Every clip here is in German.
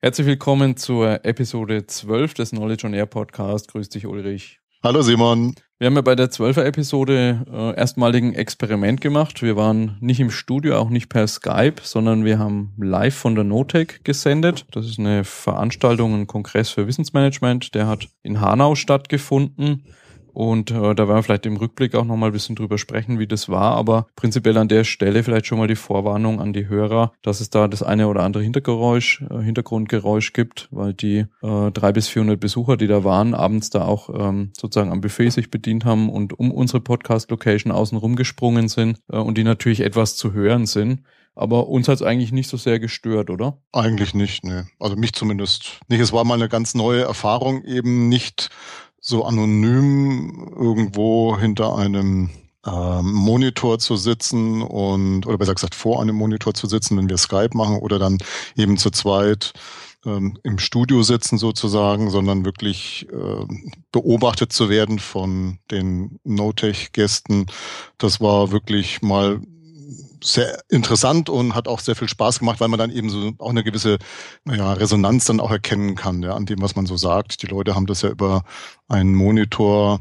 Herzlich willkommen zur Episode 12 des Knowledge on Air Podcast. Grüß dich, Ulrich. Hallo Simon. Wir haben ja bei der 12er Episode äh, erstmaligen Experiment gemacht. Wir waren nicht im Studio, auch nicht per Skype, sondern wir haben live von der Notec gesendet. Das ist eine Veranstaltung, ein Kongress für Wissensmanagement. Der hat in Hanau stattgefunden. Und äh, da werden wir vielleicht im Rückblick auch nochmal ein bisschen drüber sprechen, wie das war. Aber prinzipiell an der Stelle vielleicht schon mal die Vorwarnung an die Hörer, dass es da das eine oder andere Hintergeräusch, äh, Hintergrundgeräusch gibt, weil die äh, drei bis 400 Besucher, die da waren, abends da auch ähm, sozusagen am Buffet sich bedient haben und um unsere Podcast-Location außen rumgesprungen sind äh, und die natürlich etwas zu hören sind. Aber uns hat es eigentlich nicht so sehr gestört, oder? Eigentlich nicht, ne. Also mich zumindest nicht. Es war mal eine ganz neue Erfahrung, eben nicht so anonym irgendwo hinter einem ähm, Monitor zu sitzen und, oder besser gesagt vor einem Monitor zu sitzen, wenn wir Skype machen oder dann eben zu zweit ähm, im Studio sitzen sozusagen, sondern wirklich äh, beobachtet zu werden von den No-Tech-Gästen. Das war wirklich mal sehr interessant und hat auch sehr viel Spaß gemacht, weil man dann eben so auch eine gewisse naja, Resonanz dann auch erkennen kann, ja, an dem, was man so sagt. Die Leute haben das ja über einen Monitor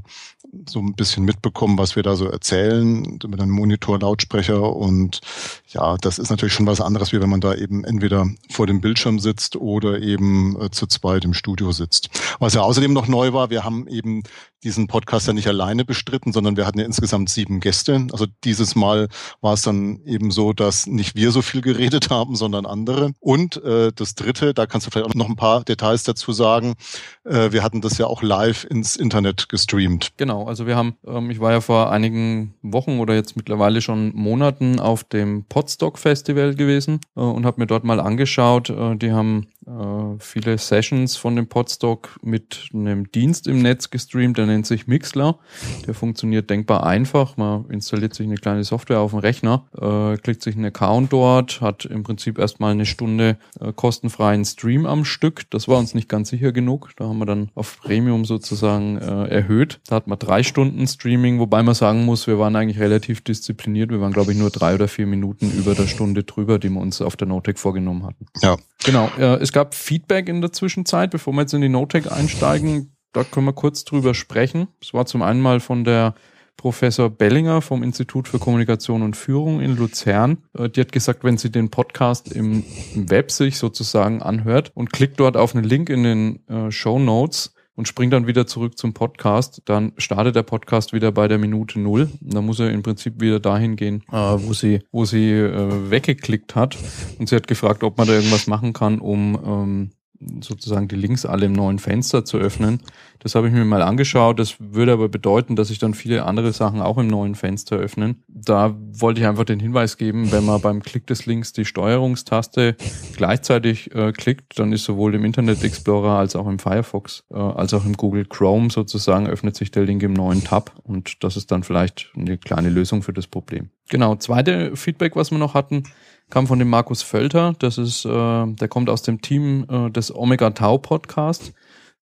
so ein bisschen mitbekommen, was wir da so erzählen mit einem Monitor-Lautsprecher und ja, das ist natürlich schon was anderes, wie wenn man da eben entweder vor dem Bildschirm sitzt oder eben äh, zu zweit im Studio sitzt. Was ja außerdem noch neu war, wir haben eben diesen Podcast ja nicht alleine bestritten, sondern wir hatten ja insgesamt sieben Gäste. Also dieses Mal war es dann eben so, dass nicht wir so viel geredet haben, sondern andere. Und äh, das Dritte, da kannst du vielleicht auch noch ein paar Details dazu sagen. Äh, wir hatten das ja auch live ins Internet gestreamt. Genau, also wir haben, ähm, ich war ja vor einigen Wochen oder jetzt mittlerweile schon Monaten auf dem Podstock Festival gewesen äh, und habe mir dort mal angeschaut. Äh, die haben äh, viele Sessions von dem Podstock mit einem Dienst im Netz gestreamt, der nennt sich Mixler. Der funktioniert denkbar einfach. Man installiert sich eine kleine Software auf dem Rechner, äh, klickt sich einen Account dort, hat im Prinzip erstmal eine Stunde äh, kostenfreien Stream am Stück. Das war uns nicht ganz sicher genug. Da haben wir dann auf Premium sozusagen äh, erhöht. Da hat man drei Stunden Streaming, wobei man sagen muss, wir waren eigentlich relativ diszipliniert. Wir waren, glaube ich, nur drei oder vier Minuten über der Stunde drüber, die wir uns auf der Notec vorgenommen hatten. Ja. Genau. Äh, es gab Feedback in der Zwischenzeit, bevor wir jetzt in die Notec einsteigen. Da können wir kurz drüber sprechen. Es war zum einen mal von der Professor Bellinger vom Institut für Kommunikation und Führung in Luzern. Äh, die hat gesagt, wenn sie den Podcast im, Web sich sozusagen anhört und klickt dort auf einen Link in den äh, Show Notes, und springt dann wieder zurück zum Podcast, dann startet der Podcast wieder bei der Minute null. Da muss er im Prinzip wieder dahin gehen, äh, wo sie, wo sie äh, weggeklickt hat. Und sie hat gefragt, ob man da irgendwas machen kann, um ähm, sozusagen die Links alle im neuen Fenster zu öffnen. Das habe ich mir mal angeschaut. Das würde aber bedeuten, dass sich dann viele andere Sachen auch im neuen Fenster öffnen. Da wollte ich einfach den Hinweis geben, wenn man beim Klick des Links die Steuerungstaste gleichzeitig äh, klickt, dann ist sowohl im Internet Explorer als auch im Firefox, äh, als auch im Google Chrome sozusagen öffnet sich der Link im neuen Tab und das ist dann vielleicht eine kleine Lösung für das Problem. Genau, zweite Feedback, was wir noch hatten, kam von dem Markus Völter. Das ist, äh, der kommt aus dem Team äh, des Omega Tau Podcast.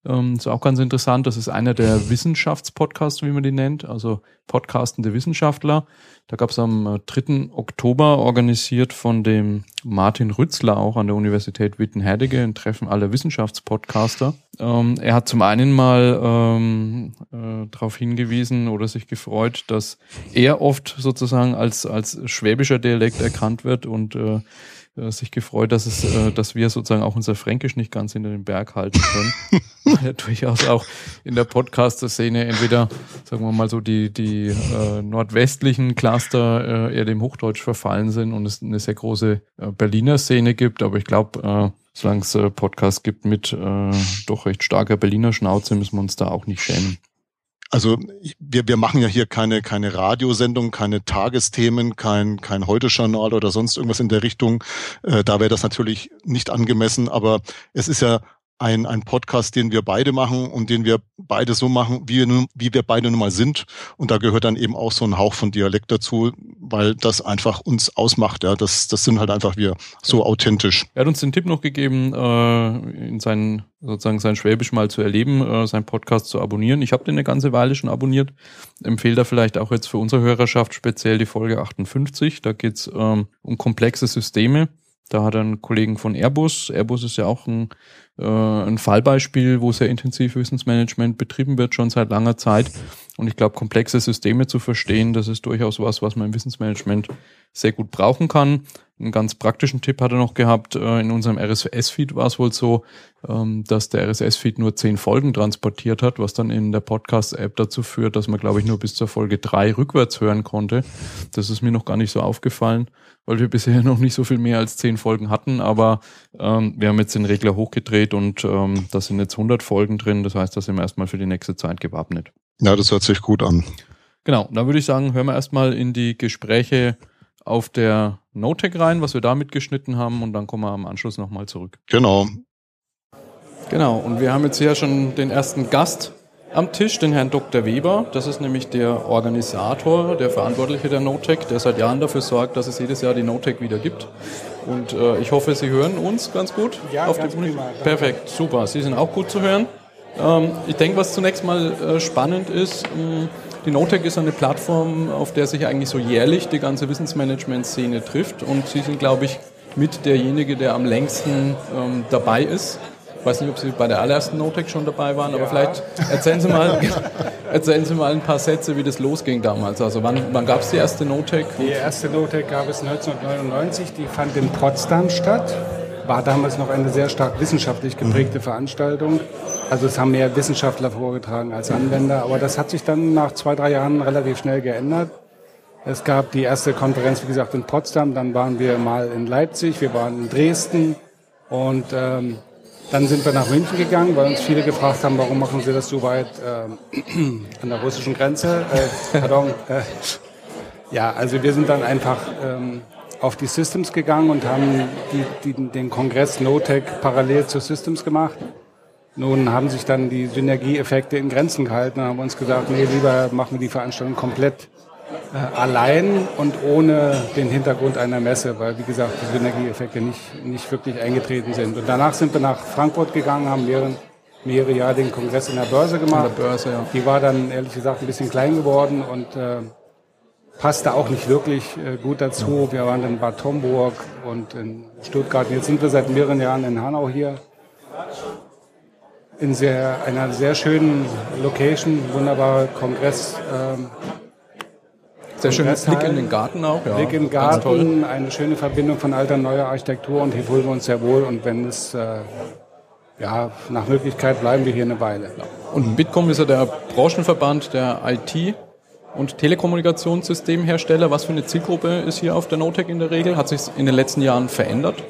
Ähm, ist auch ganz interessant. Das ist einer der Wissenschaftspodcasts, wie man die nennt, also podcastende Wissenschaftler. Da gab es am 3. Äh, Oktober organisiert von dem Martin Rützler auch an der Universität Wittenherdecke ein Treffen aller Wissenschaftspodcaster. Ähm, er hat zum einen mal ähm, äh, darauf hingewiesen oder sich gefreut, dass er oft sozusagen als, als schwäbischer Dialekt erkannt wird und äh, äh, sich gefreut, dass es, äh, dass wir sozusagen auch unser Fränkisch nicht ganz hinter den Berg halten können. ja, durchaus auch in der Podcaster-Szene entweder, sagen wir mal so, die, die äh, nordwestlichen Cluster äh, eher dem Hochdeutsch verfallen sind und es eine sehr große äh, Berliner Szene gibt, aber ich glaube, äh, solange es äh, Podcasts gibt mit äh, doch recht starker Berliner Schnauze, müssen wir uns da auch nicht schämen. Also wir, wir machen ja hier keine, keine Radiosendung, keine Tagesthemen, kein, kein Heute-Journal oder sonst irgendwas in der Richtung. Äh, da wäre das natürlich nicht angemessen, aber es ist ja ein, ein Podcast, den wir beide machen und den wir beide so machen, wie wir, wie wir beide nun mal sind. Und da gehört dann eben auch so ein Hauch von Dialekt dazu, weil das einfach uns ausmacht. Ja, das, das sind halt einfach wir so authentisch. Er hat uns den Tipp noch gegeben, äh, in seinen sozusagen sein Schwäbisch mal zu erleben, äh, seinen Podcast zu abonnieren. Ich habe den eine ganze Weile schon abonniert. Empfehle da vielleicht auch jetzt für unsere Hörerschaft speziell die Folge 58. Da geht's ähm, um komplexe Systeme Da hat er einen Kollegen von Airbus. Airbus ist ja auch ein, äh, ein Fallbeispiel, wo sehr intensiv Wissensmanagement betrieben wird, schon seit langer Zeit. Und ich glaube, komplexe Systeme zu verstehen, das ist durchaus was, was man im Wissensmanagement sehr gut brauchen kann. Einen ganz praktischen Tipp hat er noch gehabt. Äh, in unserem RSS-Feed war es wohl so, ähm, dass der RSS-Feed nur zehn Folgen transportiert hat, was dann in der Podcast-App dazu führt, dass man, glaube ich, nur bis zur Folge drei rückwärts hören konnte. Das ist mir noch gar nicht so aufgefallen, weil wir bisher noch nicht so viel mehr als zehn Folgen hatten. Aber ähm, wir haben jetzt den Regler hochgedreht und ähm, da sind jetzt 100 Folgen drin. Das heißt, da sind wir erstmal für die nächste Zeit gewappnet. Ja, das hört sich gut an. Genau, dann würde ich sagen, hören wir erstmal in die Gespräche auf der Notec rein, was wir da mitgeschnitten haben und dann kommen wir am Anschluss nochmal zurück. Genau. Genau, und wir haben jetzt hier schon den ersten Gast am Tisch, den Herrn Dr. Weber. Das ist nämlich der Organisator, der Verantwortliche der Notec, der seit Jahren dafür sorgt, dass es jedes Jahr die Notec wieder gibt. Und äh, ich hoffe, Sie hören uns ganz gut. Ja, auf ganz die prima. Perfekt, super. Sie sind auch gut zu hören. Ähm, ich denke, was zunächst mal äh, spannend ist, mh, die Notec ist eine Plattform, auf der sich eigentlich so jährlich die ganze Wissensmanagement-Szene trifft. Und Sie sind, glaube ich, mit derjenige, der am längsten ähm, dabei ist. Ich weiß nicht, ob Sie bei der allerersten Notec schon dabei waren, aber vielleicht erzählen Sie, mal, erzählen Sie mal ein paar Sätze, wie das losging damals. Also wann, wann gab es die erste Notec? Die erste Notec gab es 1999, die fand in Potsdam statt. War damals noch eine sehr stark wissenschaftlich geprägte Veranstaltung. Also es haben mehr Wissenschaftler vorgetragen als Anwender, aber das hat sich dann nach zwei, drei Jahren relativ schnell geändert. Es gab die erste Konferenz, wie gesagt, in Potsdam, dann waren wir mal in Leipzig, wir waren in Dresden und ähm, dann sind wir nach München gegangen, weil uns viele gefragt haben, warum machen Sie das so weit ähm, an der russischen Grenze? Äh, pardon, äh, ja, also wir sind dann einfach ähm, auf die Systems gegangen und haben die, die, den Kongress NoTech parallel zu Systems gemacht. Nun haben sich dann die Synergieeffekte in Grenzen gehalten und haben uns gesagt, nee, lieber machen wir die Veranstaltung komplett äh, allein und ohne den Hintergrund einer Messe, weil wie gesagt die Synergieeffekte nicht, nicht wirklich eingetreten sind. Und danach sind wir nach Frankfurt gegangen, haben mehrere, mehrere Jahre den Kongress in der Börse gemacht. In der Börse, ja. Die war dann ehrlich gesagt ein bisschen klein geworden und äh, passte auch nicht wirklich äh, gut dazu. Wir waren in Bad Homburg und in Stuttgart. Jetzt sind wir seit mehreren Jahren in Hanau hier. In sehr, einer sehr schönen Location, wunderbarer Kongress. Ähm, Sehr schöner Kongresshalle. Blick in den Garten auch. Ja, Blick ganz toll. Garten, eine schöne Verbindung von alter und neuer Architektur und hier fühlen wir uns sehr wohl und wenn es äh, ja, nach Möglichkeit bleiben wir hier eine Weile. Und Bitkom ist ja der Branchenverband der IT- und Telekommunikationssystemhersteller. Was für eine Zielgruppe ist hier auf der Notec in der Regel? Hat sich in den letzten Jahren verändert?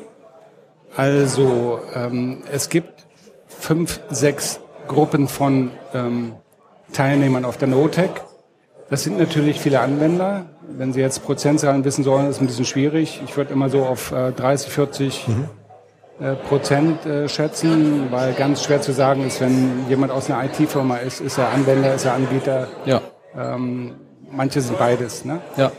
Also ähm, es gibt fünf, sechs Gruppen von ähm, Teilnehmern auf der NoTech. Das sind natürlich viele Anwender. Wenn Sie jetzt Prozentzahlen wissen sollen, ist ein bisschen schwierig. Ich würde immer so auf äh, 30, 40 äh, Prozent äh, schätzen, weil ganz schwer zu sagen ist, wenn jemand aus einer IT-Firma ist, ist er Anwender, ist er Anbieter. Ja, Ähm, manche sind beides. Ne? ja.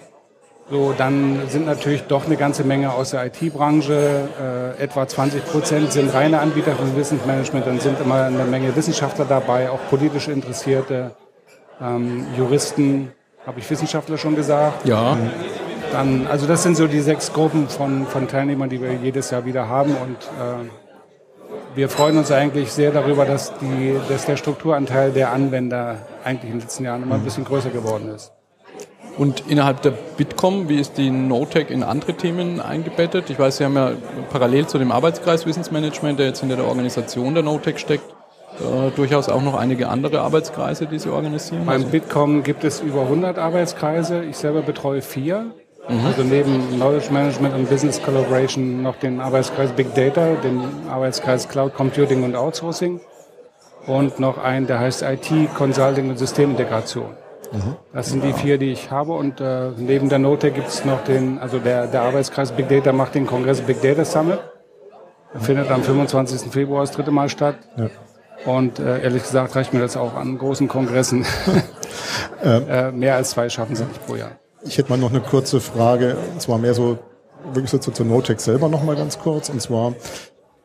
So, dann sind natürlich doch eine ganze Menge aus der IT-Branche. Äh, etwa 20 Prozent sind reine Anbieter von Wissensmanagement. Dann sind immer eine Menge Wissenschaftler dabei, auch politisch Interessierte, ähm, Juristen, habe ich Wissenschaftler schon gesagt. Ja, Dann, also das sind so die sechs Gruppen von, von Teilnehmern, die wir jedes Jahr wieder haben. Und äh, wir freuen uns eigentlich sehr darüber, dass, die, dass der Strukturanteil der Anwender eigentlich in den letzten Jahren immer ein bisschen größer geworden ist. Und innerhalb der Bitkom, wie ist die NoTech in andere Themen eingebettet? Ich weiß, Sie haben ja parallel zu dem Arbeitskreis Wissensmanagement, der jetzt hinter der Organisation der NoTech steckt, äh, durchaus auch noch einige andere Arbeitskreise, die Sie organisieren. Beim Also, Bitkom gibt es über 100 Arbeitskreise. Ich selber betreue vier. Also neben Knowledge Management und Business Collaboration noch den Arbeitskreis Big Data, den Arbeitskreis Cloud Computing und Outsourcing und noch einen, der heißt IT, Consulting und Systemintegration. Das sind die vier, die ich habe. Und äh, neben der Note gibt es noch den, also der, der Arbeitskreis Big Data macht den Kongress Big Data Summit. Der findet am 25. Februar das dritte Mal statt. Und äh, ehrlich gesagt reicht mir das auch an großen Kongressen. äh, mehr als zwei schaffen sie nicht pro Jahr. Ich hätte mal noch eine kurze Frage, und zwar mehr so, wirklich so zu- zur Notech selber noch mal ganz kurz, und zwar,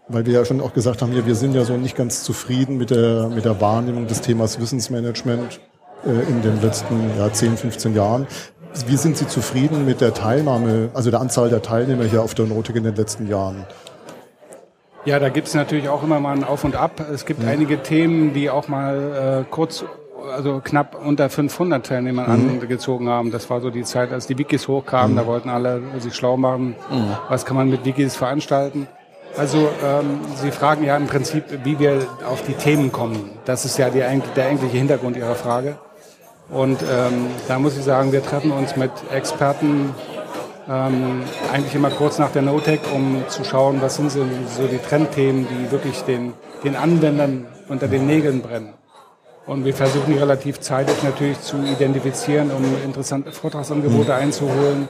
weil wir ja schon auch gesagt haben, ja, wir sind ja so nicht ganz zufrieden mit der, mit der Wahrnehmung des Themas Wissensmanagement äh, in den letzten ja, 10, 15 Jahren. wie sind Sie zufrieden mit der Teilnahme, also der Anzahl der Teilnehmer hier auf der Notik in den letzten Jahren? Ja, da gibt es natürlich auch immer mal ein Auf und Ab. Es gibt mhm. einige Themen, die auch mal äh, kurz, also knapp unter 500 Teilnehmern mhm. angezogen haben. Das war so die Zeit, als die Wikis hochkamen. Mhm. Da wollten alle sich schlau machen, mhm. was kann man mit Wikis veranstalten. Also ähm, Sie fragen ja im Prinzip, wie wir auf die Themen kommen. Das ist ja die, der eigentliche Hintergrund Ihrer Frage. Und ähm, da muss ich sagen, wir treffen uns mit Experten ähm, eigentlich immer kurz nach der NoTech, um zu schauen, was sind so, so die Trendthemen, die wirklich den, den Anwendern unter den Nägeln brennen. Und wir versuchen die relativ zeitig natürlich zu identifizieren, um interessante Vortragsangebote mhm. einzuholen.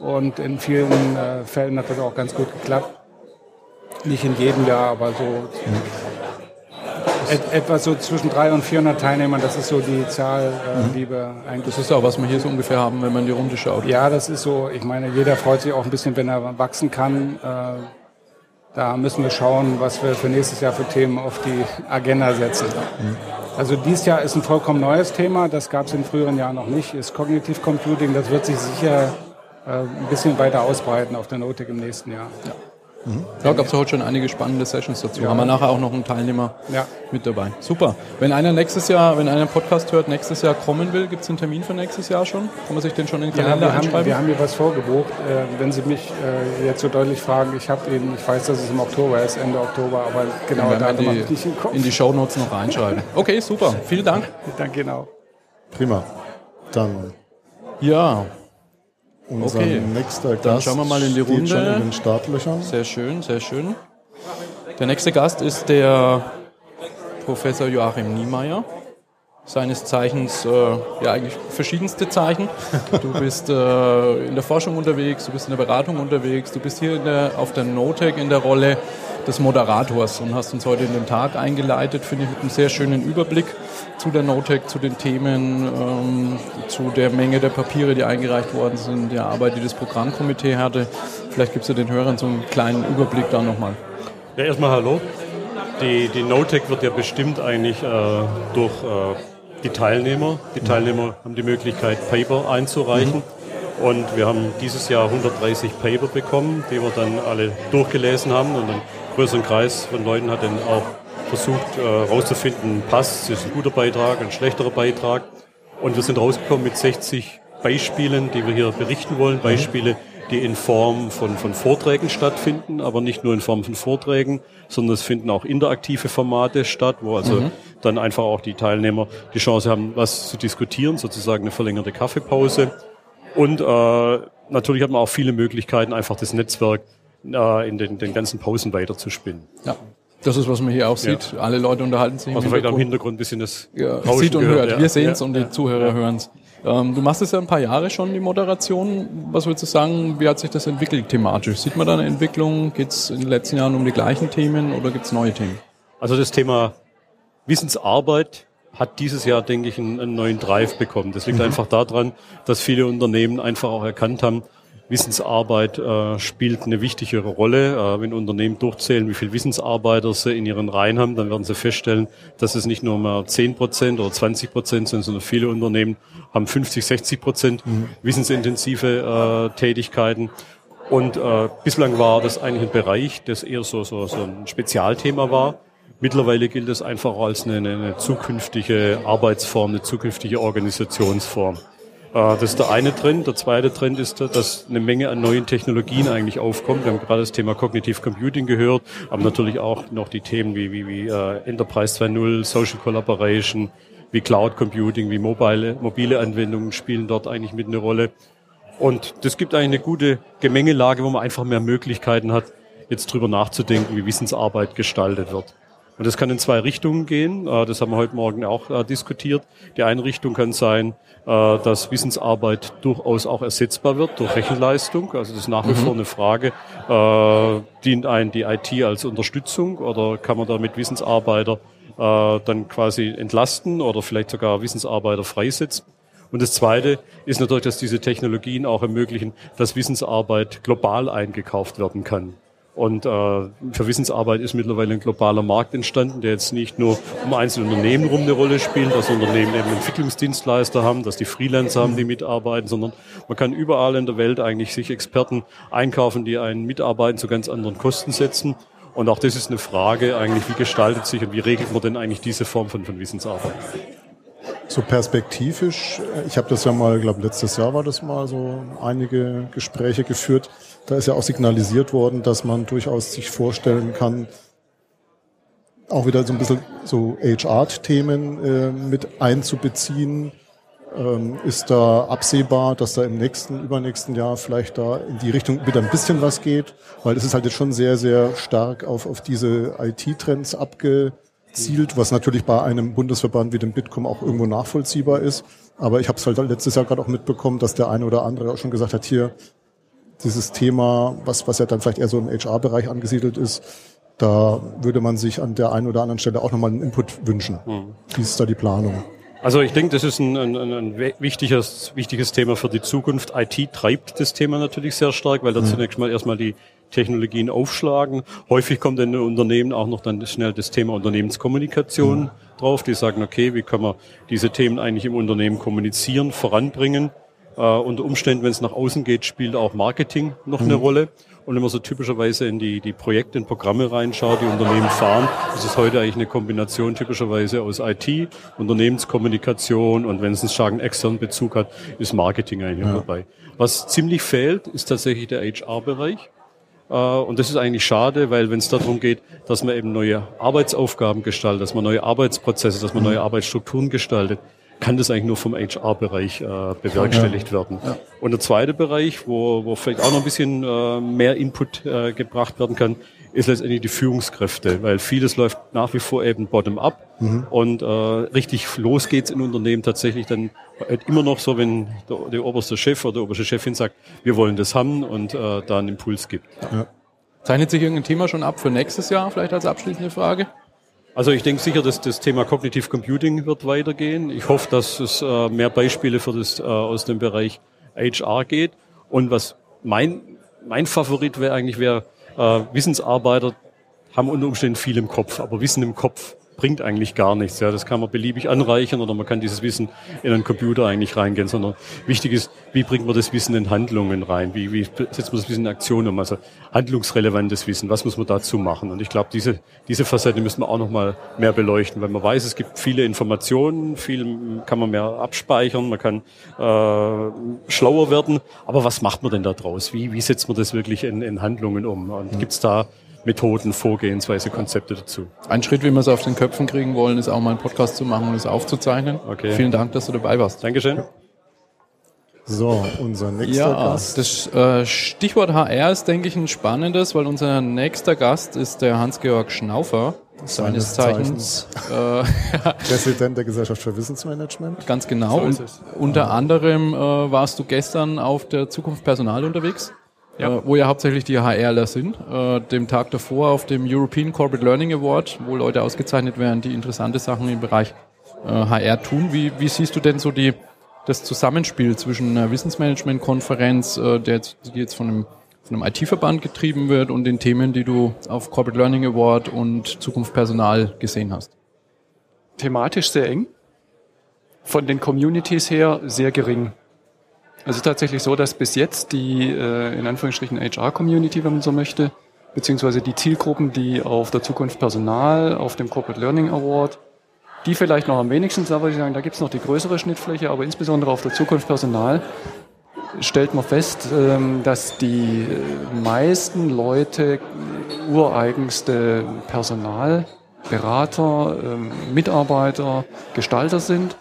Und in vielen äh, Fällen hat das auch ganz gut geklappt. Nicht in jedem Jahr, aber so mhm. Et, etwa so zwischen 300 und 400 Teilnehmern, das ist so die Zahl, äh, mhm. die wir eigentlich. Das ist auch, was wir hier so ungefähr haben, wenn man in die Runde schaut. Ja, das ist so. Ich meine, jeder freut sich auch ein bisschen, wenn er wachsen kann. Äh, da müssen wir schauen, was wir für nächstes Jahr für Themen auf die Agenda setzen. Mhm. Also dieses Jahr ist ein vollkommen neues Thema. Das gab es in früheren Jahren noch nicht. Ist Cognitive Computing. Das wird sich sicher äh, ein bisschen weiter ausbreiten auf der Notik im nächsten Jahr. Ja. Mhm. Da gab es heute schon einige spannende Sessions dazu. Ja. Haben wir nachher auch noch einen Teilnehmer ja. mit dabei. Super. Wenn einer nächstes Jahr, wenn einer einen Podcast hört, nächstes Jahr kommen will, gibt es einen Termin für nächstes Jahr schon? Kann man sich den schon in den Kalender ja, wir einschreiben? Haben, wir haben hier was vorgebucht. Äh, wenn Sie mich äh, jetzt so deutlich fragen, ich habe ihn, ich weiß, dass es im Oktober ist, Ende Oktober, aber genau da habe ich nicht im Kopf. In die Shownotes noch reinschreiben. Okay, super. Vielen Dank. Danke genau. Prima. Dann. Ja, unser okay. nächster Gast Dann schauen wir mal in die Runde. Schon in den Startlöchern. Sehr schön, sehr schön. Der nächste Gast ist der Professor Joachim Niemeyer. Seines Zeichens, äh, ja eigentlich verschiedenste Zeichen. Du bist äh, in der Forschung unterwegs, du bist in der Beratung unterwegs, du bist hier der, auf der NoTech in der Rolle des Moderators und hast uns heute in den Tag eingeleitet, finde ich, mit einem sehr schönen Überblick zu der NoTech, zu den Themen, ähm, zu der Menge der Papiere, die eingereicht worden sind, der Arbeit, die das Programmkomitee hatte. Vielleicht gibst du den Hörern so einen kleinen Überblick da nochmal. Ja, erstmal hallo. Die, die NoTech wird ja bestimmt eigentlich äh, durch äh, die Teilnehmer. Die Teilnehmer haben die Möglichkeit, Paper einzureichen. Mhm. Und wir haben dieses Jahr 130 Paper bekommen, die wir dann alle durchgelesen haben und einen größeren Kreis von Leuten hat dann auch versucht herauszufinden, äh, passt, ist ein guter Beitrag, ein schlechterer Beitrag. Und wir sind rausgekommen mit 60 Beispielen, die wir hier berichten wollen. Beispiele, die in Form von, von Vorträgen stattfinden, aber nicht nur in Form von Vorträgen, sondern es finden auch interaktive Formate statt, wo also mhm. dann einfach auch die Teilnehmer die Chance haben, was zu diskutieren, sozusagen eine verlängerte Kaffeepause. Und äh, natürlich hat man auch viele Möglichkeiten, einfach das Netzwerk äh, in den, den ganzen Pausen weiterzuspinnen. Ja. Das ist, was man hier auch sieht. Ja. Alle Leute unterhalten sich. Also vielleicht am Hintergrund ein bisschen das ja, sieht und gehört. hört. Ja. Wir sehen es und die Zuhörer hören es. Ähm, du machst es ja ein paar Jahre schon, die Moderation. Was würdest du sagen, wie hat sich das entwickelt thematisch? Sieht man da eine Entwicklung? Geht es in den letzten Jahren um die gleichen Themen oder gibt es neue Themen? Also das Thema Wissensarbeit hat dieses Jahr, denke ich, einen, einen neuen Drive bekommen. Das liegt mhm. einfach daran, dass viele Unternehmen einfach auch erkannt haben, Wissensarbeit äh, spielt eine wichtigere Rolle. Äh, wenn Unternehmen durchzählen, wie viele Wissensarbeiter sie in ihren Reihen haben, dann werden sie feststellen, dass es nicht nur mal 10 Prozent oder 20 Prozent sind, sondern viele Unternehmen haben 50, 60 Prozent mhm. wissensintensive äh, Tätigkeiten. Und äh, bislang war das eigentlich ein Bereich, das eher so, so, so ein Spezialthema war. Mittlerweile gilt es einfach als eine, eine zukünftige Arbeitsform, eine zukünftige Organisationsform. Äh, das ist der eine Trend. Der zweite Trend ist, dass eine Menge an neuen Technologien eigentlich aufkommt. Wir haben gerade das Thema Cognitive Computing gehört, aber natürlich auch noch die Themen wie, wie, wie uh, Enterprise 2.0, Social Collaboration, wie Cloud Computing, wie mobile, mobile Anwendungen spielen dort eigentlich mit eine Rolle. Und das gibt eigentlich eine gute Gemengelage, wo man einfach mehr Möglichkeiten hat, jetzt drüber nachzudenken, wie Wissensarbeit gestaltet wird. Und das kann in zwei Richtungen gehen. Äh, das haben wir heute Morgen auch diskutiert. Die eine Richtung kann sein, äh, dass Wissensarbeit durchaus auch ersetzbar wird durch Rechenleistung. Also das ist nach wie mhm. vor eine Frage. Äh, dient ein die IT als Unterstützung oder kann man damit Wissensarbeiter äh, dann quasi entlasten oder vielleicht sogar Wissensarbeiter freisetzen? Und das Zweite ist natürlich, dass diese Technologien auch ermöglichen, dass Wissensarbeit global eingekauft werden kann. Und äh, für Wissensarbeit ist mittlerweile ein globaler Markt entstanden, der jetzt nicht nur um einzelne Unternehmen rum eine Rolle spielt, dass Unternehmen eben Entwicklungsdienstleister haben, dass die Freelancer haben, die mitarbeiten, sondern man kann überall in der Welt eigentlich sich Experten einkaufen, die einen mitarbeiten zu ganz anderen Kosten setzen. Und auch das ist eine Frage eigentlich, wie gestaltet sich und wie regelt man denn eigentlich diese Form von, von Wissensarbeit? So perspektivisch, ich habe das ja mal, glaube letztes Jahr war das mal so einige Gespräche geführt. Da ist ja auch signalisiert worden, dass man durchaus sich vorstellen kann, auch wieder so ein bisschen so HR-Themen äh, mit einzubeziehen. Ähm, ist da absehbar, dass da im nächsten, übernächsten Jahr vielleicht da in die Richtung wieder ein bisschen was geht? Weil es ist halt jetzt schon sehr, sehr stark auf, auf diese IT-Trends abge zielt, was natürlich bei einem Bundesverband wie dem Bitkom auch irgendwo nachvollziehbar ist. Aber ich habe es halt letztes Jahr gerade auch mitbekommen, dass der eine oder andere auch schon gesagt hat, hier dieses Thema, was, was ja dann vielleicht eher so im HR-Bereich angesiedelt ist, da würde man sich an der einen oder anderen Stelle auch nochmal einen Input wünschen. Mhm. Wie ist da die Planung? Also ich denke, das ist ein, ein, ein wichtiges, wichtiges Thema für die Zukunft. IT treibt das Thema natürlich sehr stark, weil da mhm. zunächst mal erstmal die Technologien aufschlagen. Häufig kommt in den Unternehmen auch noch dann schnell das Thema Unternehmenskommunikation mhm. drauf. Die sagen, okay, wie können wir diese Themen eigentlich im Unternehmen kommunizieren, voranbringen. Äh, unter Umständen, wenn es nach außen geht, spielt auch Marketing noch mhm. eine Rolle. Und wenn man so typischerweise in die, die Projekte, in Programme reinschaut, die Unternehmen fahren, ist es heute eigentlich eine Kombination typischerweise aus IT, Unternehmenskommunikation und wenn es einen starken externen Bezug hat, ist Marketing eigentlich ja. dabei. Was ziemlich fehlt, ist tatsächlich der HR-Bereich. Äh, und das ist eigentlich schade, weil wenn es darum geht, dass man eben neue Arbeitsaufgaben gestaltet, dass man neue Arbeitsprozesse, dass man neue Arbeitsstrukturen gestaltet, kann das eigentlich nur vom HR-Bereich äh, bewerkstelligt ja. werden. Ja. Und der zweite Bereich, wo, wo vielleicht auch noch ein bisschen äh, mehr Input äh, gebracht werden kann, ist letztendlich die Führungskräfte, weil vieles läuft nach wie vor eben bottom-up mhm. und äh, richtig los geht's in Unternehmen tatsächlich dann halt immer noch so, wenn der, der oberste Chef oder die oberste Chefin sagt, wir wollen das haben und äh, da einen Impuls gibt. Ja. Zeichnet sich irgendein Thema schon ab für nächstes Jahr, vielleicht als abschließende Frage? Also ich denke sicher, dass das Thema Cognitive Computing wird weitergehen. Ich hoffe, dass es äh, mehr Beispiele für das äh, aus dem Bereich HR geht. Und was mein, mein Favorit wäre eigentlich, wäre äh, Wissensarbeiter haben unter Umständen viel im Kopf, aber Wissen im Kopf bringt eigentlich gar nichts. Ja, das kann man beliebig anreichern oder man kann dieses Wissen in einen Computer eigentlich reingehen, sondern wichtig ist, wie bringt man das Wissen in Handlungen rein? Wie, wie setzt man das Wissen in Aktion um? Also handlungsrelevantes Wissen, was muss man dazu machen? Und ich glaube, diese, diese Facette müssen wir auch noch mal mehr beleuchten, weil man weiß, es gibt viele Informationen, viel kann man mehr abspeichern, man kann äh, schlauer werden, aber was macht man denn da draus? Wie, wie setzt man das wirklich in, in Handlungen um? Und gibt es da Methoden, Vorgehensweise, Konzepte dazu. Ein Schritt, wie wir es auf den Köpfen kriegen wollen, ist auch mal einen Podcast zu machen und es aufzuzeichnen. Okay. Vielen Dank, dass du dabei warst. Dankeschön. So, unser nächster ja, Gast. Das äh, Stichwort HR ist, denke ich, ein spannendes, weil unser nächster Gast ist der Hans-Georg Schnaufer. Seines, Zeichens, Zeichens äh, Präsident der Gesellschaft für Wissensmanagement. Ganz genau. So und unter anderem äh, warst du gestern auf der Zukunft Personal unterwegs ja. äh, wo ja hauptsächlich die HRler sind. Äh, dem Tag davor auf dem European Corporate Learning Award, wo Leute ausgezeichnet werden, die interessante Sachen im Bereich äh, HR tun. Wie, wie siehst du denn so die, das Zusammenspiel zwischen einer Wissensmanagement-Konferenz, äh, der jetzt, die jetzt von einem, von einem IT-Verband getrieben wird und den Themen, die du auf Corporate Learning Award und Zukunft Personal gesehen hast? Thematisch sehr eng. Von den Communities her sehr gering. Ist tatsächlich so, dass bis jetzt die, äh, in Anführungsstrichen, HR-Community, wenn man so möchte, beziehungsweise die Zielgruppen, die auf der Zukunft Personal, auf dem Corporate Learning Award, die vielleicht noch am wenigsten, da würde ich sagen, da gibt es noch die größere Schnittfläche, aber insbesondere auf der Zukunft Personal stellt man fest, ähm, dass die äh, meisten Leute ureigenste Personalberater, ähm, Mitarbeiter, Gestalter sind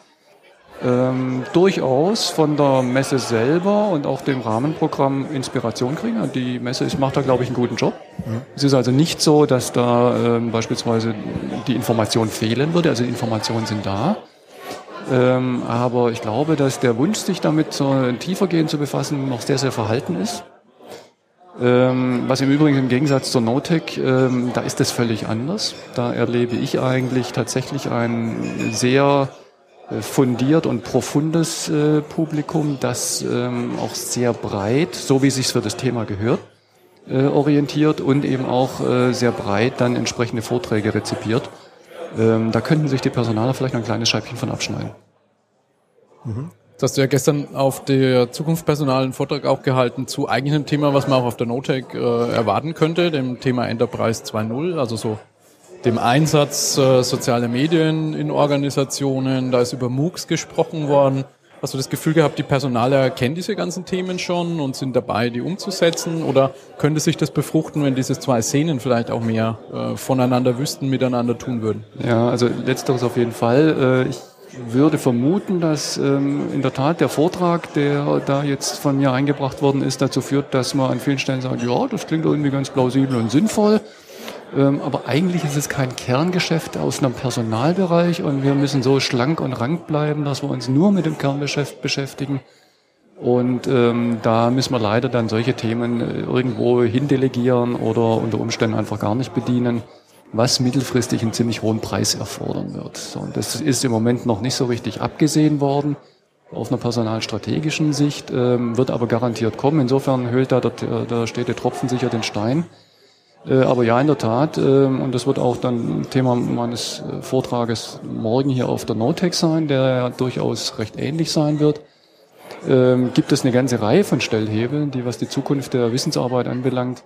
ähm, durchaus von der Messe selber und auch dem Rahmenprogramm Inspiration kriegen. Die Messe ist, macht da, glaube ich, einen guten Job. Mhm. Es ist also nicht so, dass da ähm, beispielsweise die Information fehlen würde. Also Informationen sind da. Ähm, aber ich glaube, dass der Wunsch, sich damit so tiefergehend zu befassen, noch sehr, sehr verhalten ist. Ähm, was im Übrigen im Gegensatz zur Notec, ähm, da ist das völlig anders. Da erlebe ich eigentlich tatsächlich ein sehr fundiert und profundes äh, Publikum, das ähm, auch sehr breit, so wie es sich für das Thema gehört, äh, orientiert und eben auch äh, sehr breit dann entsprechende Vorträge rezipiert. Ähm, da könnten sich die Personaler vielleicht noch ein kleines Scheibchen von abschneiden. Mhm. Das hast du ja gestern auf der Zukunftspersonal einen Vortrag auch gehalten zu eigentlich einem Thema, was man auch auf der Notec äh, erwarten könnte, dem Thema Enterprise 2.0, also so dem Einsatz äh, sozialer Medien in Organisationen. Da ist über MOOCs gesprochen worden. Hast du das Gefühl gehabt, die Personaler kennen diese ganzen Themen schon und sind dabei, die umzusetzen? Oder könnte sich das befruchten, wenn diese zwei Szenen vielleicht auch mehr äh, voneinander wüssten, miteinander tun würden? Ja, also letzteres auf jeden Fall. Äh, ich würde vermuten, dass ähm, in der Tat der Vortrag, der da jetzt von mir eingebracht worden ist, dazu führt, dass man an vielen Stellen sagt, ja, das klingt irgendwie ganz plausibel und sinnvoll. Ähm, aber eigentlich ist es kein Kerngeschäft aus einem Personalbereich und wir müssen so schlank und rank bleiben, dass wir uns nur mit dem Kerngeschäft beschäftigen. Und ähm, da müssen wir leider dann solche Themen äh, irgendwo hindelegieren oder unter Umständen einfach gar nicht bedienen was mittelfristig einen ziemlich hohen Preis erfordern wird. So, und das ist im Moment noch nicht so richtig abgesehen worden auf einer personalstrategischen Sicht, ähm, wird aber garantiert kommen. Insofern höhlt da der, der stete Tropfen sicher den Stein. Äh, aber ja, in der Tat, äh, und das wird auch dann Thema meines äh, Vortrages morgen hier auf der Notec sein, der ja durchaus recht ähnlich sein wird, ähm, gibt es eine ganze Reihe von Stellhebeln, die was die Zukunft der Wissensarbeit anbelangt,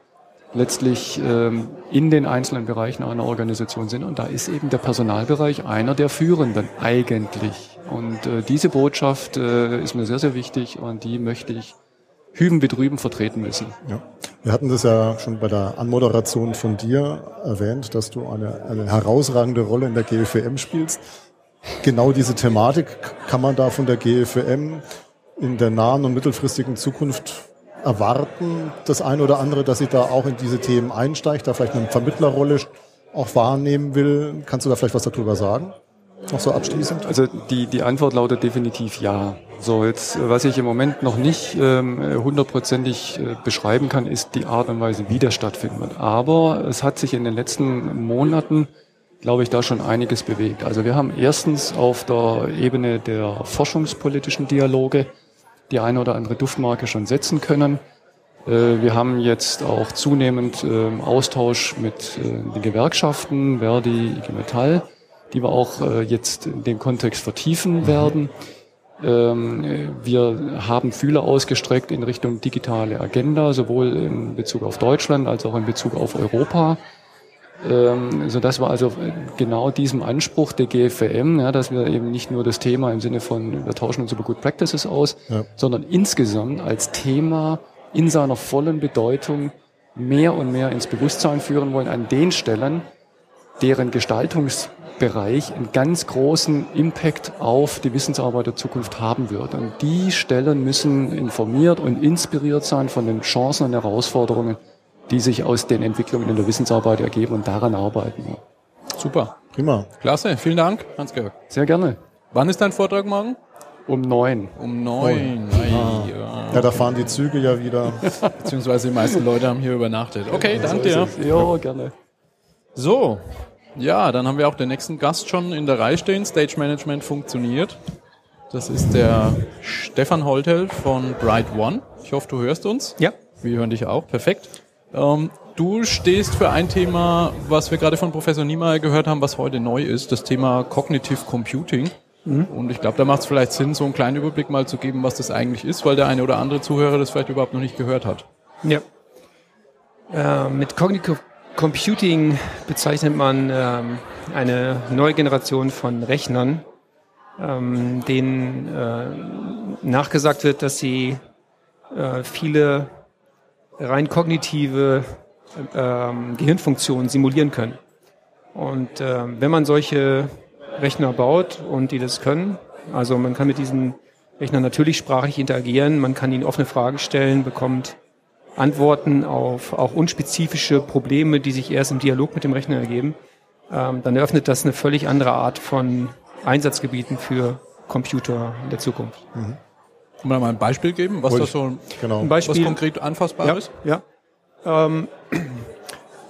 letztlich ähm, in den einzelnen Bereichen einer Organisation sind. Und da ist eben der Personalbereich einer der führenden eigentlich. Und äh, diese Botschaft ist mir sehr, sehr wichtig und die möchte ich hüben wie drüben vertreten wissen. Ja. Wir hatten das ja schon bei der Anmoderation von dir erwähnt, dass du eine, eine herausragende Rolle in der GFM spielst. Genau diese Thematik kann man da von der GFM in der nahen und mittelfristigen Zukunft erwarten, das eine oder andere, dass sie da auch in diese Themen einsteigt, da vielleicht eine Vermittlerrolle auch wahrnehmen will. Kannst du da vielleicht was darüber sagen? Noch so abschließend? Also die, die Antwort lautet definitiv ja. So, jetzt, was ich im Moment noch nicht ähm, hundertprozentig äh, beschreiben kann, ist die Art und Weise, wie der stattfinden wird. Aber es hat sich in den letzten Monaten, glaube ich, da schon einiges bewegt. Also wir haben erstens auf der Ebene der forschungspolitischen Dialoge die eine oder andere Duftmarke schon setzen können. Äh, wir haben jetzt auch zunehmend ähm, Austausch mit äh, den Gewerkschaften, Verdi, IG Metall, die wir auch äh, jetzt in dem Kontext vertiefen werden. Ähm, wir haben Fühler ausgestreckt in Richtung digitale Agenda, sowohl in Bezug auf Deutschland als auch in Bezug auf Europa ähm, so dass wir also genau diesem Anspruch der GFM, ja, dass wir eben nicht nur das Thema im Sinne von wir tauschen uns über Good Practices aus, ja. sondern insgesamt als Thema in seiner vollen Bedeutung mehr und mehr ins Bewusstsein führen wollen an den Stellen, deren Gestaltungsbereich einen ganz großen Impact auf die Wissensarbeit der Zukunft haben wird. Und die Stellen müssen informiert und inspiriert sein von den Chancen und Herausforderungen, die sich aus den Entwicklungen in der Wissensarbeit ergeben und daran arbeiten. Ja. Super. Prima. Klasse. Vielen Dank, Hans-Georg. Sehr gerne. Wann ist dein Vortrag morgen? Um neun. Um neun. Ah. Ja. ja, da fahren die Züge ja wieder. Beziehungsweise die meisten Leute haben hier übernachtet. Okay, danke dir. Ja, gerne. So. Ja, dann haben wir auch den nächsten Gast schon in der Reihe stehen. Stage Management funktioniert. Das ist der Stefan Holtel von Bright One. Ich hoffe, du hörst uns. Ja. Wir hören dich auch. Perfekt. Ähm, du stehst für ein Thema, was wir gerade von Professor Niemeyer gehört haben, was heute neu ist, das Thema Cognitive Computing. Mhm. Und ich glaube, da macht es vielleicht Sinn, so einen kleinen Überblick mal zu geben, was das eigentlich ist, weil der eine oder andere Zuhörer das vielleicht überhaupt noch nicht gehört hat. Ja. Äh, mit Cognitive Computing bezeichnet man ähm, eine neue Generation von Rechnern, ähm, denen äh, nachgesagt wird, dass sie äh, viele rein kognitive ähm, Gehirnfunktionen simulieren können. Und äh, wenn man solche Rechner baut und die das können, also man kann mit diesen Rechnern natürlich sprachlich interagieren, man kann ihnen offene Fragen stellen, bekommt Antworten auf auch unspezifische Probleme, die sich erst im Dialog mit dem Rechner ergeben, ähm, dann eröffnet das eine völlig andere Art von Einsatzgebieten für Computer in der Zukunft. Mhm. Kann man mal ein Beispiel geben, was das so genau. ein Beispiel, was konkret anfassbar ja, ist? Ja. Ähm,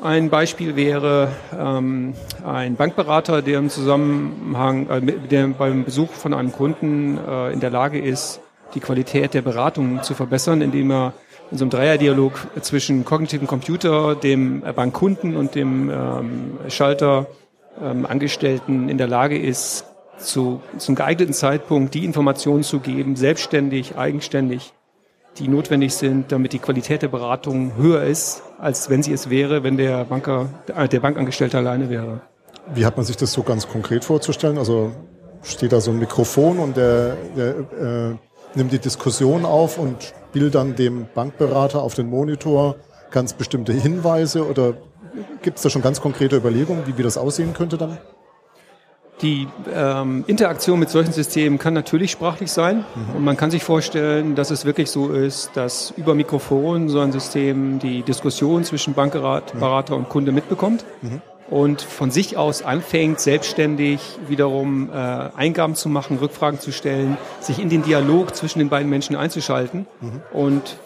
ein Beispiel wäre ähm, ein Bankberater, der im Zusammenhang, äh, der beim Besuch von einem Kunden äh, in der Lage ist, die Qualität der Beratung zu verbessern, indem er in so einem Dreierdialog zwischen kognitiven Computer, dem Bankkunden und dem ähm, Schalter ähm, in der Lage ist, zu, zum geeigneten Zeitpunkt die Informationen zu geben, selbstständig, eigenständig, die notwendig sind, damit die Qualität der Beratung höher ist, als wenn sie es wäre, wenn der Banker, äh, der Bankangestellte alleine wäre. Wie hat man sich das so ganz konkret vorzustellen? Also steht da so ein Mikrofon und der, der äh, nimmt die Diskussion auf und spielt dann dem Bankberater auf den Monitor ganz bestimmte Hinweise oder gibt es da schon ganz konkrete Überlegungen, wie, wie das aussehen könnte dann? Die ähm, Interaktion mit solchen Systemen kann natürlich sprachlich sein. Mhm. Und man kann sich vorstellen, dass es wirklich so ist, dass über Mikrofon so ein System die Diskussion zwischen Bankberater mhm. und Kunde mitbekommt. Mhm. Und von sich aus anfängt, selbstständig wiederum äh, Eingaben zu machen, Rückfragen zu stellen, sich in den Dialog zwischen den beiden Menschen einzuschalten mhm. und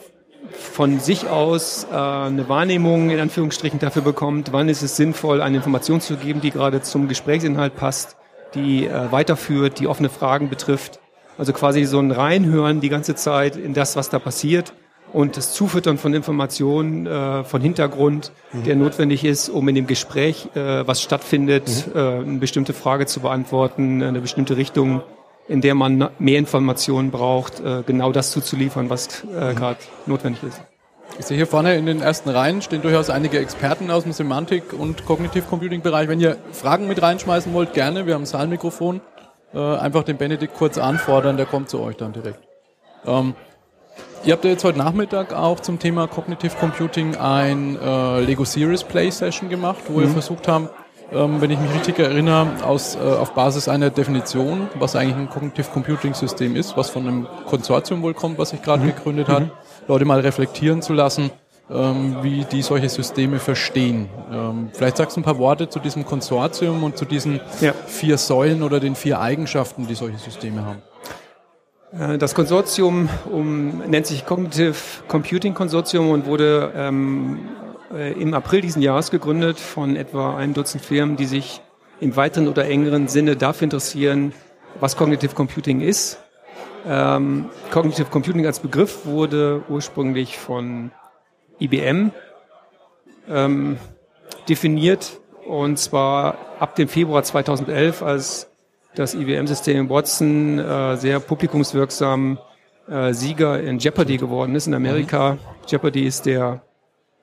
von sich aus äh, eine Wahrnehmung in Anführungsstrichen dafür bekommt, wann ist es sinnvoll, eine Information zu geben, die gerade zum Gesprächsinhalt passt die äh, weiterführt, die offene Fragen betrifft. Also quasi so ein Reinhören die ganze Zeit in das, was da passiert und das Zufüttern von Informationen, äh, von Hintergrund, mhm. der notwendig ist, um in dem Gespräch, äh, was stattfindet, mhm. äh, eine bestimmte Frage zu beantworten, eine bestimmte Richtung, in der man mehr Informationen braucht, äh, genau das zuzuliefern, was äh, mhm. gerade notwendig ist. Ich sehe hier vorne in den ersten Reihen stehen durchaus einige Experten aus dem Semantik- und Cognitive Computing-Bereich. Wenn ihr Fragen mit reinschmeißen wollt, gerne. Wir haben ein Saalmikrofon. Äh, einfach den Benedikt kurz anfordern, der kommt zu euch dann direkt. Ähm, ihr habt ja jetzt heute Nachmittag auch zum Thema Cognitive Computing ein äh, Lego Series Play Session gemacht, wo mhm. wir versucht haben, ähm, wenn ich mich richtig erinnere, aus, äh, auf Basis einer Definition, was eigentlich ein Cognitive Computing System ist, was von einem Konsortium wohl kommt, was sich gerade mhm. gegründet hat. Mhm Leute mal reflektieren zu lassen, ähm, wie die solche Systeme verstehen. Ähm, vielleicht sagst du ein paar Worte zu diesem Konsortium und zu diesen ja. vier Säulen oder den vier Eigenschaften, die solche Systeme haben. Äh, das Konsortium um, nennt sich Cognitive Computing Konsortium und wurde ähm, äh, im April diesen Jahres gegründet von etwa einem Dutzend Firmen, die sich im weiteren oder engeren Sinne dafür interessieren, was Cognitive Computing ist. Ähm, Cognitive Computing als Begriff wurde ursprünglich von IBM ähm, definiert und zwar ab dem Februar 2011, als das IBM-System Watson äh, sehr publikumswirksam äh, Sieger in Jeopardy geworden ist in Amerika. Mhm. Jeopardy ist der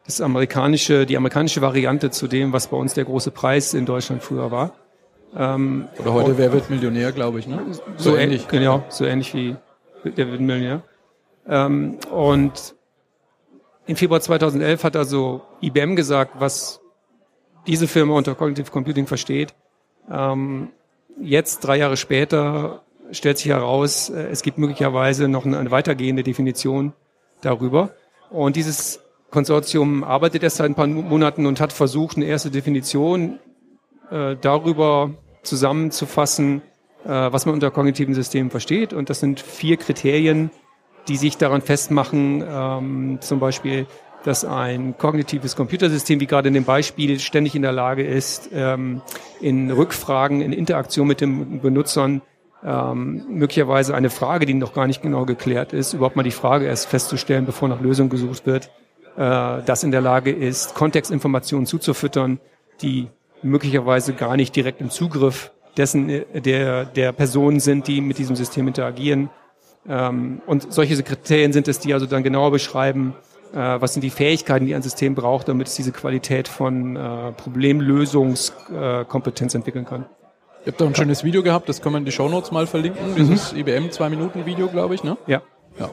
das amerikanische, die amerikanische Variante zu dem, was bei uns der große Preis in Deutschland früher war. Ähm, Oder heute, wer wird Millionär, glaube ich, ne? So, so ähnlich. Genau, so ähnlich wie der wird Millionär. Ähm, und im Februar 2011 hat also IBM gesagt, was diese Firma unter Cognitive Computing versteht. Ähm, jetzt, drei Jahre später, stellt sich heraus, äh, es gibt möglicherweise noch eine, weitergehende Definition darüber. Und dieses Konsortium arbeitet erst seit ein paar Monaten und hat versucht, eine erste Definition äh, darüber zusammenzufassen, äh, was man unter kognitiven Systemen versteht. Und das sind vier Kriterien, die sich daran festmachen, ähm, zum Beispiel, dass ein kognitives Computersystem, wie gerade in dem Beispiel, ständig in der Lage ist, ähm, in Rückfragen, in Interaktion mit den Benutzern ähm, möglicherweise eine Frage, die noch gar nicht genau geklärt ist, überhaupt mal die Frage erst festzustellen, bevor nach Lösung gesucht wird, äh, das in der Lage ist, Kontextinformationen zuzufüttern, die möglicherweise gar nicht direkt im Zugriff dessen der, der Personen sind, die mit diesem System interagieren. Ähm, und solche Kriterien sind es, die also dann genauer beschreiben, äh, was sind die Fähigkeiten, die ein System braucht, damit es diese Qualität von äh, Problemlösungskompetenz äh, entwickeln kann. Ihr habt da ein schönes Video gehabt, das können wir in die Shownotes mal verlinken, dieses mhm. IBM zwei Minuten Video, glaube ich, ne? Ja. ja.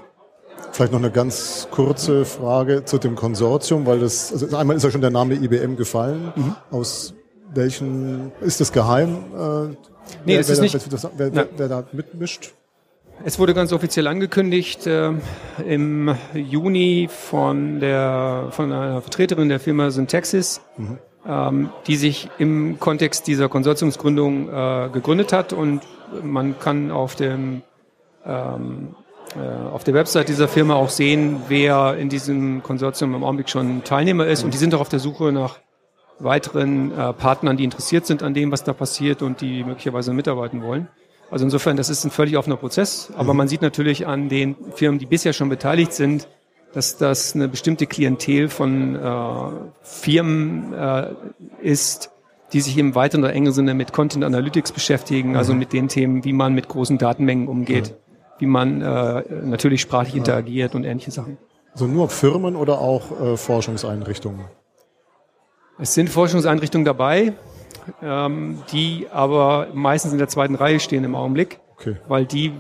Vielleicht noch eine ganz kurze Frage zu dem Konsortium, weil das, also einmal ist ja schon der Name IBM gefallen. Mhm. Aus welchen, ist das geheim? Äh, nee, wer, das ist wer, nicht. Wer, wer, wer, da mitmischt? Es wurde ganz offiziell angekündigt äh, im Juni von der von einer Vertreterin der Firma Syntaxis, mhm. ähm, die sich im Kontext dieser Konsortiumsgründung äh, gegründet hat und man kann auf dem ähm, äh, auf der Website dieser Firma auch sehen, wer in diesem Konsortium im Augenblick schon Teilnehmer ist mhm. und die sind auch auf der Suche nach weiteren äh, Partnern, die interessiert sind an dem, was da passiert und die möglicherweise mitarbeiten wollen. Also insofern, das ist ein völlig offener Prozess, aber mhm. man sieht natürlich an den Firmen, die bisher schon beteiligt sind, dass das eine bestimmte Klientel von äh, Firmen äh, ist, die sich im weiteren oder engeren Sinne mit Content Analytics beschäftigen, also mit den Themen, wie man mit großen Datenmengen umgeht, wie man äh, natürlich sprachlich interagiert und ähnliche Sachen. Also nur Firmen oder auch äh, Forschungseinrichtungen? Es sind Forschungseinrichtungen dabei, ähm, die aber meistens in der zweiten Reihe stehen im Augenblick, Okay. weil die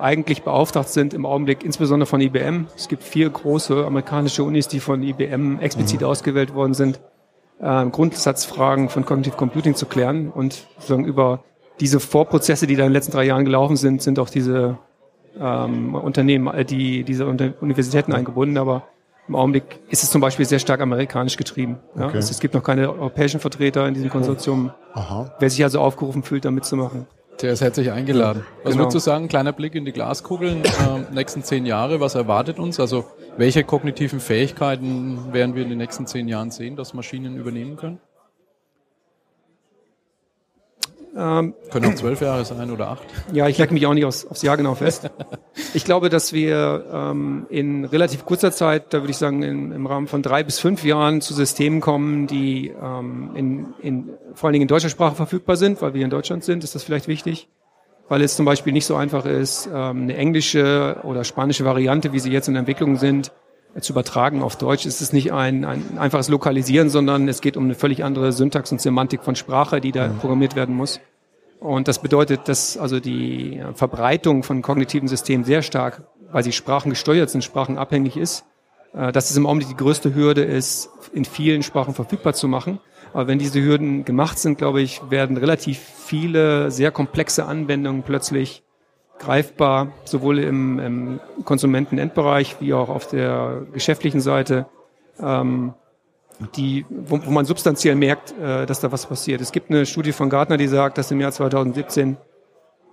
eigentlich beauftragt sind im Augenblick insbesondere von IBM. Es gibt vier große amerikanische Unis, die von IBM explizit ausgewählt worden sind, äh, Grundsatzfragen von Cognitive Computing zu klären und sozusagen über diese Vorprozesse, die da in den letzten drei Jahren gelaufen sind, sind auch diese ähm, Unternehmen, äh, die diese Universitäten eingebunden, aber im Augenblick ist es zum Beispiel sehr stark amerikanisch getrieben. Ja? Okay. Also es gibt noch keine europäischen Vertreter in diesem Konsortium. Aha. Wer sich also aufgerufen fühlt, da mitzumachen. Der ist herzlich eingeladen. Was Genau. würdest du sagen, kleiner Blick in die Glaskugel, äh, nächsten zehn Jahre, was erwartet uns? Also welche kognitiven Fähigkeiten werden wir in den nächsten zehn Jahren sehen, dass Maschinen übernehmen können? Ähm, Können auch zwölf Jahre sein oder acht. Ja, ich lege mich auch nicht aufs, aufs Jahr genau fest. Ich glaube, dass wir ähm, in relativ kurzer Zeit, da würde ich sagen in, im Rahmen von drei bis fünf Jahren zu Systemen kommen, die ähm, in, in, vor allen Dingen in deutscher Sprache verfügbar sind, weil wir in Deutschland sind, ist das vielleicht wichtig. Weil es zum Beispiel nicht so einfach ist, ähm, eine englische oder spanische Variante, wie sie jetzt in Entwicklung sind, zu übertragen auf Deutsch. Es ist nicht ein, ein einfaches Lokalisieren, sondern es geht um eine völlig andere Syntax und Semantik von Sprache, die da programmiert werden muss. Und das bedeutet, dass also die Verbreitung von kognitiven Systemen sehr stark, weil sie sprachengesteuert sind, sprachenabhängig ist, äh, dass es im Augenblick die größte Hürde ist, in vielen Sprachen verfügbar zu machen. Aber wenn diese Hürden gemacht sind, glaube ich, werden relativ viele sehr komplexe Anwendungen plötzlich greifbar, sowohl im, im Konsumentenendbereich wie auch auf der geschäftlichen Seite, ähm, die, wo, wo man substanziell merkt, äh, dass da was passiert. Es gibt eine Studie von Gartner, die sagt, dass im Jahr 2017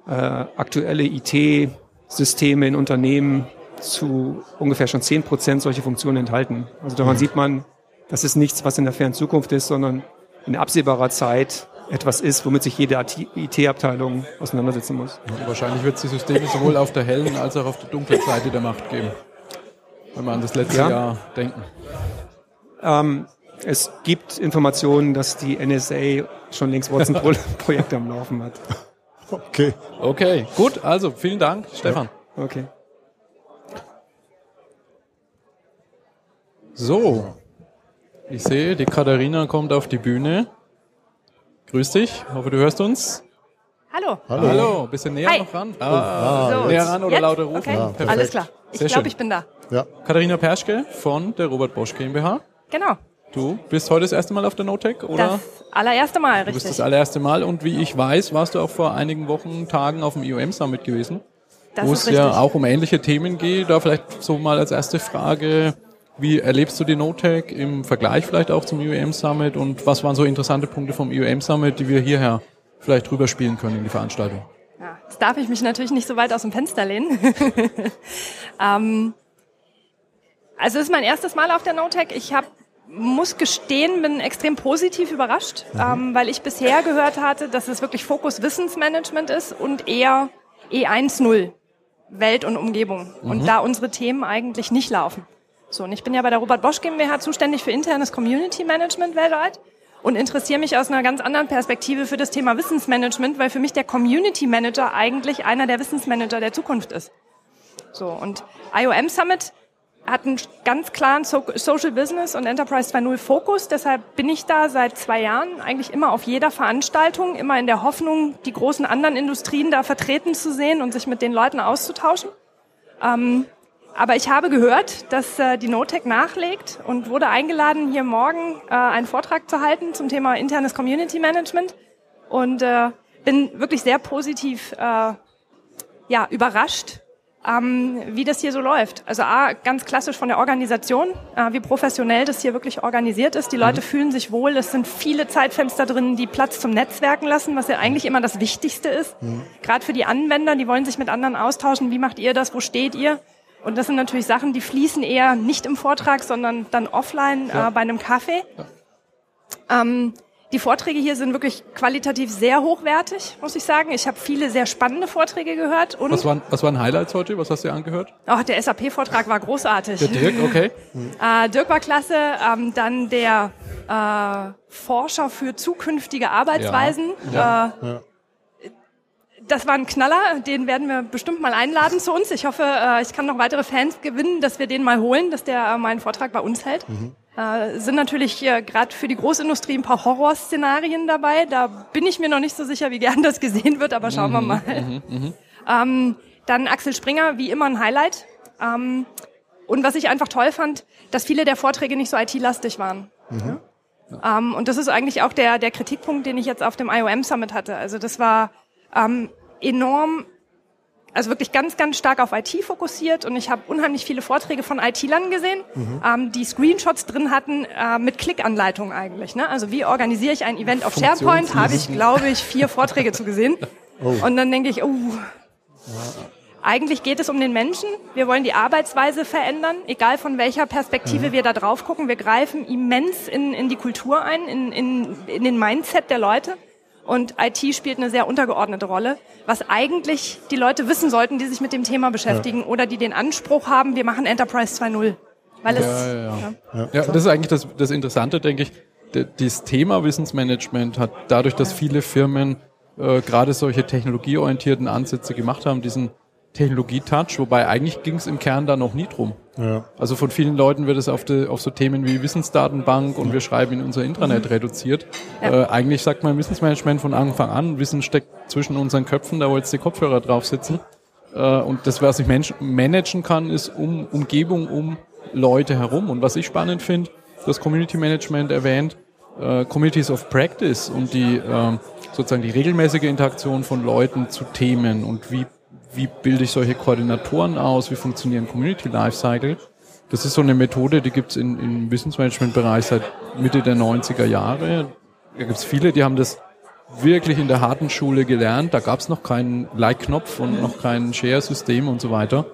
äh, aktuelle IT-Systeme in Unternehmen zu ungefähr schon 10 Prozent solche Funktionen enthalten. Also daran sieht man, das ist nichts, was in der fernen Zukunft ist, sondern in absehbarer Zeit etwas ist, womit sich jede IT-Abteilung auseinandersetzen muss. Und wahrscheinlich wird es die Systeme sowohl auf der hellen als auch auf der dunklen Seite der Macht geben. Wenn wir an das letzte Ja. Jahr denken. Ähm, es gibt Informationen, dass die NSA schon längst Watson-Projekte am Laufen hat. Okay. Okay, gut, also vielen Dank, Stefan. Okay. So, ich sehe, die Katharina kommt auf die Bühne. Grüß dich, hoffe du hörst uns. Hallo. Hallo. Hallo, bisschen näher Hi. noch ran. Ah, So, näher ran oder jetzt? lauter rufen. Okay, Perfekt. alles klar. Ich Sehr glaube, schön. ich bin da. Ja. Katharina Perschke von der Robert Bosch GmbH. Genau. Du bist heute das erste Mal auf der NoTech, oder? Das allererste Mal, Du bist richtig. das allererste Mal und wie ich weiß, warst du auch vor einigen Wochen, Tagen auf dem IOM Summit gewesen, Das wo ist es ja richtig. auch um ähnliche Themen geht. Da vielleicht so mal als erste Frage, wie erlebst du die NoTech im Vergleich vielleicht auch zum IOM Summit und was waren so interessante Punkte vom IOM Summit, die wir hierher vielleicht rüberspielen können in die Veranstaltung? Ja, jetzt darf ich mich natürlich nicht so weit aus dem Fenster lehnen. ähm, also es ist mein erstes Mal auf der NoTech. Ich hab, muss gestehen, bin extrem positiv überrascht, ähm, weil ich bisher gehört hatte, dass es wirklich Fokus Wissensmanagement ist und eher E1.0, Welt und Umgebung. Und da unsere Themen eigentlich nicht laufen. So, und ich bin ja bei der Robert Bosch GmbH zuständig für internes Community Management weltweit und interessiere mich aus einer ganz anderen Perspektive für das Thema Wissensmanagement, weil für mich der Community Manager eigentlich einer der Wissensmanager der Zukunft ist. So, und IOM Summit hat einen ganz klaren so Social Business und Enterprise 2.0 Fokus. Deshalb bin ich da seit zwei Jahren eigentlich immer auf jeder Veranstaltung, immer in der Hoffnung, die großen anderen Industrien da vertreten zu sehen und sich mit den Leuten auszutauschen. Ähm, aber ich habe gehört, dass äh, die NoTech nachlegt und wurde eingeladen, hier morgen äh, einen Vortrag zu halten zum Thema internes Community Management und äh, bin wirklich sehr positiv äh, ja, überrascht, ähm, wie das hier so läuft. Also A, ganz klassisch von der Organisation, äh, wie professionell das hier wirklich organisiert ist. Die Leute fühlen sich wohl, es sind viele Zeitfenster drin, die Platz zum Netzwerken lassen, was ja eigentlich immer das Wichtigste ist. Gerade für die Anwender, die wollen sich mit anderen austauschen. Wie macht ihr das? Wo steht ihr? Und das sind natürlich Sachen, die fließen eher nicht im Vortrag, sondern dann offline äh, bei einem Kaffee. Ähm, Die Vorträge hier sind wirklich qualitativ sehr hochwertig, muss ich sagen. Ich habe viele sehr spannende Vorträge gehört. Und Was waren, was waren Highlights heute? Was hast du dir angehört? oh, der SAP-Vortrag war großartig. Der Dirk, okay. Äh, Dirk war klasse. Ähm, dann der äh, Forscher für zukünftige Arbeitsweisen. Ja. Äh, Das war ein Knaller. Den werden wir bestimmt mal einladen zu uns. Ich hoffe, äh, ich kann noch weitere Fans gewinnen, dass wir den mal holen, dass der äh, meinen Vortrag bei uns hält. Äh, sind natürlich äh, gerade für die Großindustrie ein paar Horrorszenarien dabei. Da bin ich mir noch nicht so sicher, wie gern das gesehen wird, aber schauen wir mal. Ähm, dann Axel Springer, wie immer ein Highlight. Ähm, und was ich einfach toll fand, dass viele der Vorträge nicht so IT-lastig waren. Ja? Ähm, und das ist eigentlich auch der, der Kritikpunkt, den ich jetzt auf dem IOM Summit hatte. Also das war ähm, enorm, also wirklich ganz, ganz stark auf IT fokussiert und ich habe unheimlich viele Vorträge von IT-Lern gesehen, ähm, die Screenshots drin hatten äh, mit Klickanleitung eigentlich. Ne? Also wie organisiere ich ein Event auf SharePoint? Habe ich, glaube ich, vier Vorträge zu gesehen. Und dann denke ich, oh, eigentlich geht es um den Menschen. Wir wollen die Arbeitsweise verändern, egal von welcher Perspektive wir da drauf gucken. Wir greifen immens in, in die Kultur ein, in, in, in den Mindset der Leute. Und IT spielt eine sehr untergeordnete Rolle, was eigentlich die Leute wissen sollten, die sich mit dem Thema beschäftigen oder die den Anspruch haben, wir machen Enterprise 2.0. Weil es, Ja, ja, ja. Ja, das ist eigentlich das, das Interessante, denke ich. Das Thema Wissensmanagement hat dadurch, dass viele Firmen äh, gerade solche technologieorientierten Ansätze gemacht haben, diesen Technologie-Touch, wobei eigentlich ging es im Kern da noch nie drum. Ja. Also von vielen Leuten wird es auf, die, auf so Themen wie Wissensdatenbank und wir schreiben in unser Intranet reduziert. Äh, eigentlich sagt man Wissensmanagement von Anfang an, Wissen steckt zwischen unseren Köpfen, da wo jetzt die Kopfhörer drauf sitzen. Äh, und das, was ich managen kann, ist um Umgebung, um Leute herum. Und was ich spannend finde, das Community Management erwähnt, äh, Communities of Practice und die äh, sozusagen die regelmäßige Interaktion von Leuten zu Themen und wie, wie bilde ich solche Koordinatoren aus, wie funktionieren Community Lifecycle. Das ist so eine Methode, die gibt's in, im Wissensmanagement-Bereich seit Mitte der 90er Jahre. Da gibt's viele, die haben das wirklich in der harten Schule gelernt. Da gab's noch keinen Like-Knopf und noch kein Share-System und so weiter.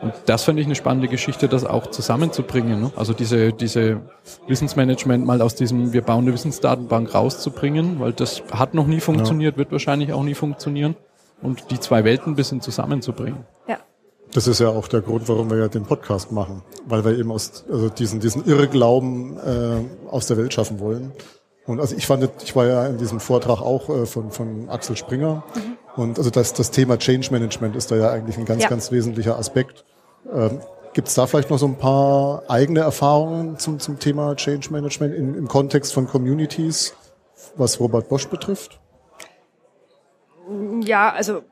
Und das finde ich eine spannende Geschichte, das auch zusammenzubringen. Ne? Also diese, diese Wissensmanagement mal aus diesem, wir bauen eine Wissensdatenbank rauszubringen, weil das hat noch nie funktioniert, wird wahrscheinlich auch nie funktionieren. Und die zwei Welten ein bisschen zusammenzubringen. ja. Das ist ja auch der Grund, warum wir ja den Podcast machen, weil wir eben aus also diesen diesen Irrglauben äh, aus der Welt schaffen wollen. Und also ich fand, ich war ja in diesem Vortrag auch äh, von von Axel Springer und also das das Thema Change Management ist da ja eigentlich ein ganz Ja. ganz wesentlicher Aspekt. Ähm, Gibt es da vielleicht noch so ein paar eigene Erfahrungen zum zum Thema Change Management in, im Kontext von Communities, was Robert Bosch betrifft? Ja, also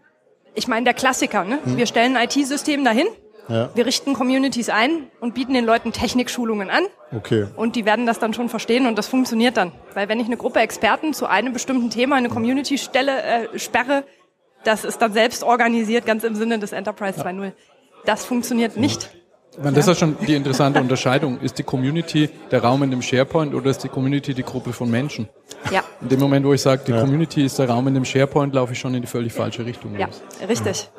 ich meine der Klassiker. Ne? Wir stellen ein IT-System dahin, Ja, wir richten Communities ein und bieten den Leuten Technikschulungen an. okay. Und die werden das dann schon verstehen und das funktioniert dann. Weil wenn ich eine Gruppe Experten zu einem bestimmten Thema, eine Community stelle, äh, sperre, das ist dann selbst organisiert, ganz im Sinne des Enterprise 2.0. Das funktioniert nicht. Ich meine, das ist ja schon die interessante Unterscheidung. Ist die Community der Raum in dem SharePoint oder ist die Community die Gruppe von Menschen? Ja, In dem Moment, wo ich sage, die Community ist der Raum in dem SharePoint, laufe ich schon in die völlig falsche Richtung. ja, los. richtig.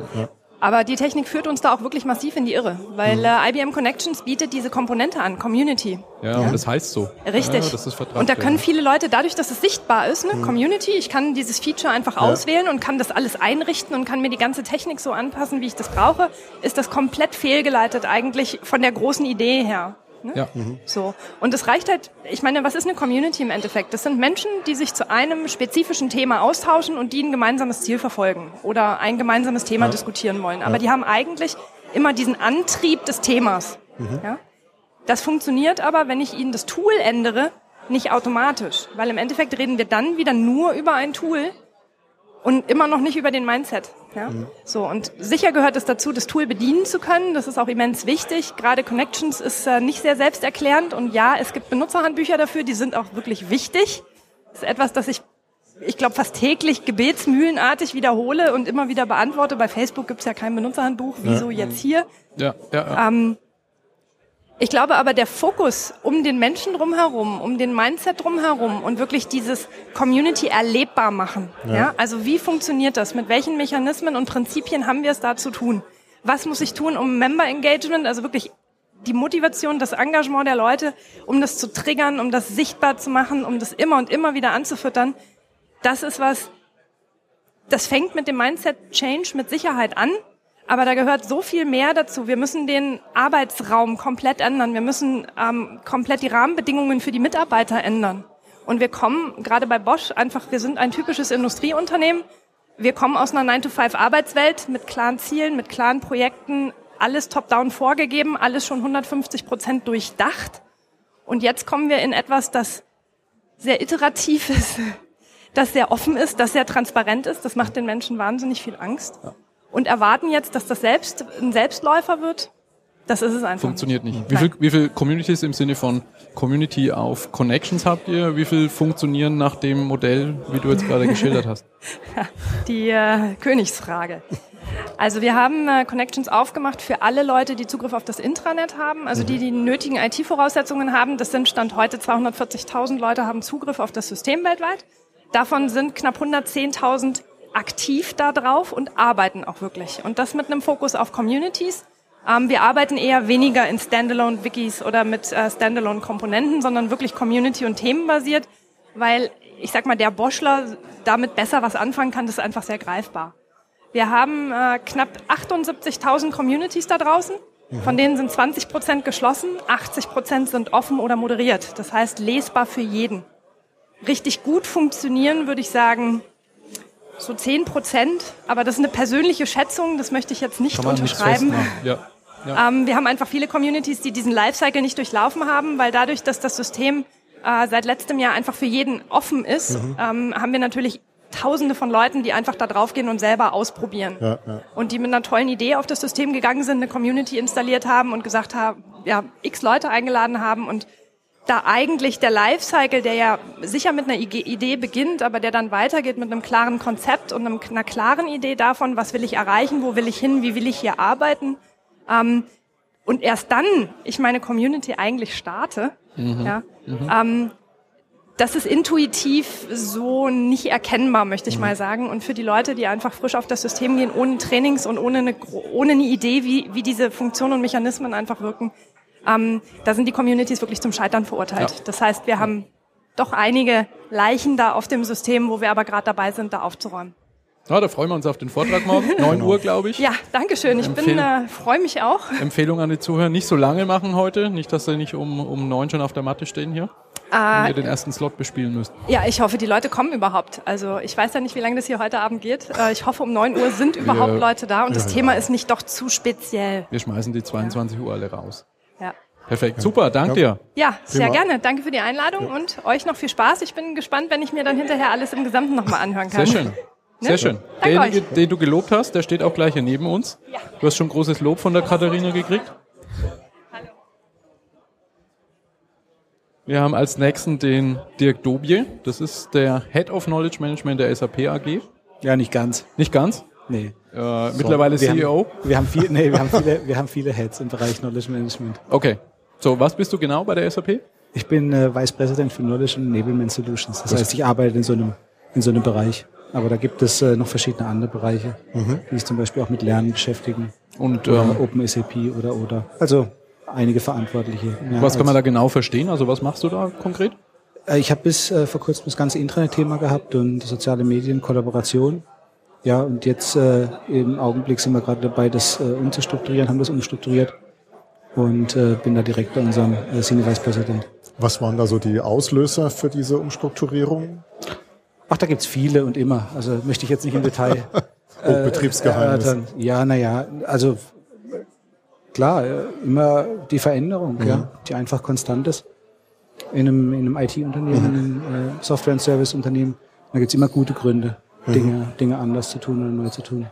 Aber die Technik führt uns da auch wirklich massiv in die Irre, weil äh, IBM Connections bietet diese Komponente an, Community. Ja, und das heißt so. Richtig. Ja, das ist und da können viele Leute, dadurch, dass es sichtbar ist, ne, Community, ich kann dieses Feature einfach auswählen und kann das alles einrichten und kann mir die ganze Technik so anpassen, wie ich das brauche, ist das komplett fehlgeleitet eigentlich von der großen Idee her. Ne? Ja. So. Und es reicht halt, ich meine, was ist eine Community im Endeffekt? Das sind Menschen, die sich zu einem spezifischen Thema austauschen und die ein gemeinsames Ziel verfolgen oder ein gemeinsames Thema diskutieren wollen. Aber die haben eigentlich immer diesen Antrieb des Themas. Ja? Das funktioniert aber, wenn ich ihnen das Tool ändere, nicht automatisch. Weil im Endeffekt reden wir dann wieder nur über ein Tool und immer noch nicht über den Mindset. Ja? So, und sicher gehört es dazu, das Tool bedienen zu können. Das ist auch immens wichtig. Gerade Connections ist äh, nicht sehr selbsterklärend. Und ja, es gibt Benutzerhandbücher dafür, die sind auch wirklich wichtig. Das ist etwas, das ich, ich glaube, fast täglich gebetsmühlenartig wiederhole und immer wieder beantworte. Bei Facebook gibt's ja kein Benutzerhandbuch. Wieso jetzt hier? Ja, ja, ja. Ähm, ich glaube aber, der Fokus um den Menschen drumherum, um den Mindset drumherum und wirklich dieses Community erlebbar machen. Ja. Also wie funktioniert das? Mit welchen Mechanismen und Prinzipien haben wir es da zu tun? Was muss ich tun, um Member Engagement, also wirklich die Motivation, das Engagement der Leute, um das zu triggern, um das sichtbar zu machen, um das immer und immer wieder anzufüttern, das ist was, das fängt mit dem Mindset Change mit Sicherheit an. Aber da gehört so viel mehr dazu. Wir müssen den Arbeitsraum komplett ändern. Wir müssen ähm, komplett die Rahmenbedingungen für die Mitarbeiter ändern. Und wir kommen gerade bei Bosch einfach, wir sind ein typisches Industrieunternehmen. Wir kommen aus einer 9-to-5-Arbeitswelt mit klaren Zielen, mit klaren Projekten, alles top-down vorgegeben, alles schon 150 Prozent durchdacht. Und jetzt kommen wir in etwas, das sehr iterativ ist, das sehr offen ist, das sehr transparent ist. Das macht den Menschen wahnsinnig viel Angst. Und erwarten jetzt, dass das selbst ein Selbstläufer wird. Das ist es einfach. Funktioniert nicht. Wie viel, wie viel Communities im Sinne von Community auf Connections habt ihr? Wie viel funktionieren nach dem Modell, wie du jetzt gerade geschildert hast? Die äh, Königsfrage. Also wir haben äh, Connections aufgemacht für alle Leute, die Zugriff auf das Intranet haben, also die die nötigen IT-Voraussetzungen haben. Das sind Stand heute 240.000 Leute haben Zugriff auf das System weltweit. Davon sind knapp 110.000 aktiv da drauf und arbeiten auch wirklich. Und das mit einem Fokus auf Communities. Ähm, wir arbeiten eher weniger in Standalone-Wikis oder mit äh, Standalone-Komponenten, sondern wirklich Community- und themenbasiert, weil ich sag mal, der Boschler damit besser was anfangen kann, das ist einfach sehr greifbar. Wir haben äh, knapp 78.000 Communities da draußen. Von denen sind 20 Prozent geschlossen, 80 Prozent sind offen oder moderiert. Das heißt lesbar für jeden. Richtig gut funktionieren würde ich sagen so 10 Prozent, aber das ist eine persönliche Schätzung, das möchte ich jetzt nicht Kann man nicht unterschreiben. festmachen. Ja. Ja. Ähm, wir haben einfach viele Communities, die diesen Lifecycle nicht durchlaufen haben, weil dadurch, dass das System äh, seit letztem Jahr einfach für jeden offen ist, ähm, haben wir natürlich Tausende von Leuten, die einfach da draufgehen und selber ausprobieren. Ja, ja. Und die mit einer tollen Idee auf das System gegangen sind, eine Community installiert haben und gesagt haben, ja, x Leute eingeladen haben und da eigentlich der Lifecycle, der ja sicher mit einer Idee beginnt, aber der dann weitergeht mit einem klaren Konzept und einer klaren Idee davon, was will ich erreichen, wo will ich hin, wie will ich hier arbeiten. Ähm, und erst dann ich meine Community eigentlich starte, ja, ähm, das ist intuitiv so nicht erkennbar, möchte ich mal sagen. Und für die Leute, die einfach frisch auf das System gehen, ohne Trainings und ohne eine, ohne eine Idee, wie, wie diese Funktionen und Mechanismen einfach wirken, ähm, da sind die Communities wirklich zum Scheitern verurteilt. Ja. Das heißt, wir haben doch einige Leichen da auf dem System, wo wir aber gerade dabei sind, da aufzuräumen. Ja, da freuen wir uns auf den Vortrag morgen. 9 Uhr, glaube ich. Ja, danke schön. Ich bin, Empfehl- äh, freue mich auch. Empfehlung an die Zuhörer, nicht so lange machen heute. Nicht, dass sie nicht um, um 9 schon auf der Matte stehen hier. Ah. Wenn ihr den ersten Slot bespielen müsst. Ja, ich hoffe, die Leute kommen überhaupt. Also ich weiß ja nicht, wie lange das hier heute Abend geht. Äh, Ich hoffe, um 9 Uhr sind überhaupt Leute da und das Thema ist nicht doch zu speziell. Wir schmeißen die 22 Uhr alle raus. Ja. Perfekt. Super, danke dir. Ja, sehr Prima. gerne. Danke für die Einladung und euch noch viel Spaß. Ich bin gespannt, wenn ich mir dann hinterher alles im Gesamten nochmal anhören kann. Sehr schön. Sehr schön. Danke Derjenige, euch. den du gelobt hast, der steht auch gleich hier neben uns. Ja. Du hast schon großes Lob von der Katharina gekriegt. Wir haben als nächsten den Dirk Dobie. Das ist der Head of Knowledge Management der SAP AG. Ja, nicht ganz. Nicht ganz. Nee. Äh, mittlerweile wir CEO. Haben, wir haben viel, nee, wir haben viele, wir haben viele Heads im Bereich Knowledge Management. Okay. So, was bist du genau bei der SAP? Ich bin äh, Vice President für Knowledge and Enablement Solutions. Das heißt, ich arbeite in so einem, in so einem Bereich. Aber da gibt es äh, noch verschiedene andere Bereiche, die sich zum Beispiel auch mit Lernen beschäftigen. Und Oder ähm, Open SAP oder, oder. Also einige Verantwortliche. Ja, was kann man da genau verstehen? Also was machst du da konkret? Äh, Ich habe bis äh, vor kurzem das ganze Intranet-Thema gehabt und soziale Medien, Kollaboration. Ja, und jetzt äh, im Augenblick sind wir gerade dabei, das äh, umzustrukturieren, haben das umstrukturiert und äh, bin da direkt bei unserem äh, Senior Vice President. Was waren da so die Auslöser für diese Umstrukturierung? Ach, da gibt's viele und immer. Also möchte ich jetzt nicht im Detail. Oh, Betriebsgeheimnis. erörtern. ja, naja, also äh, klar, äh, immer die Veränderung, ja, die einfach konstant ist. In einem, in einem IT-Unternehmen, in einem äh, Software- und Service-Unternehmen, da gibt's immer gute Gründe, Dinge, Dinge anders zu tun oder neu zu tun.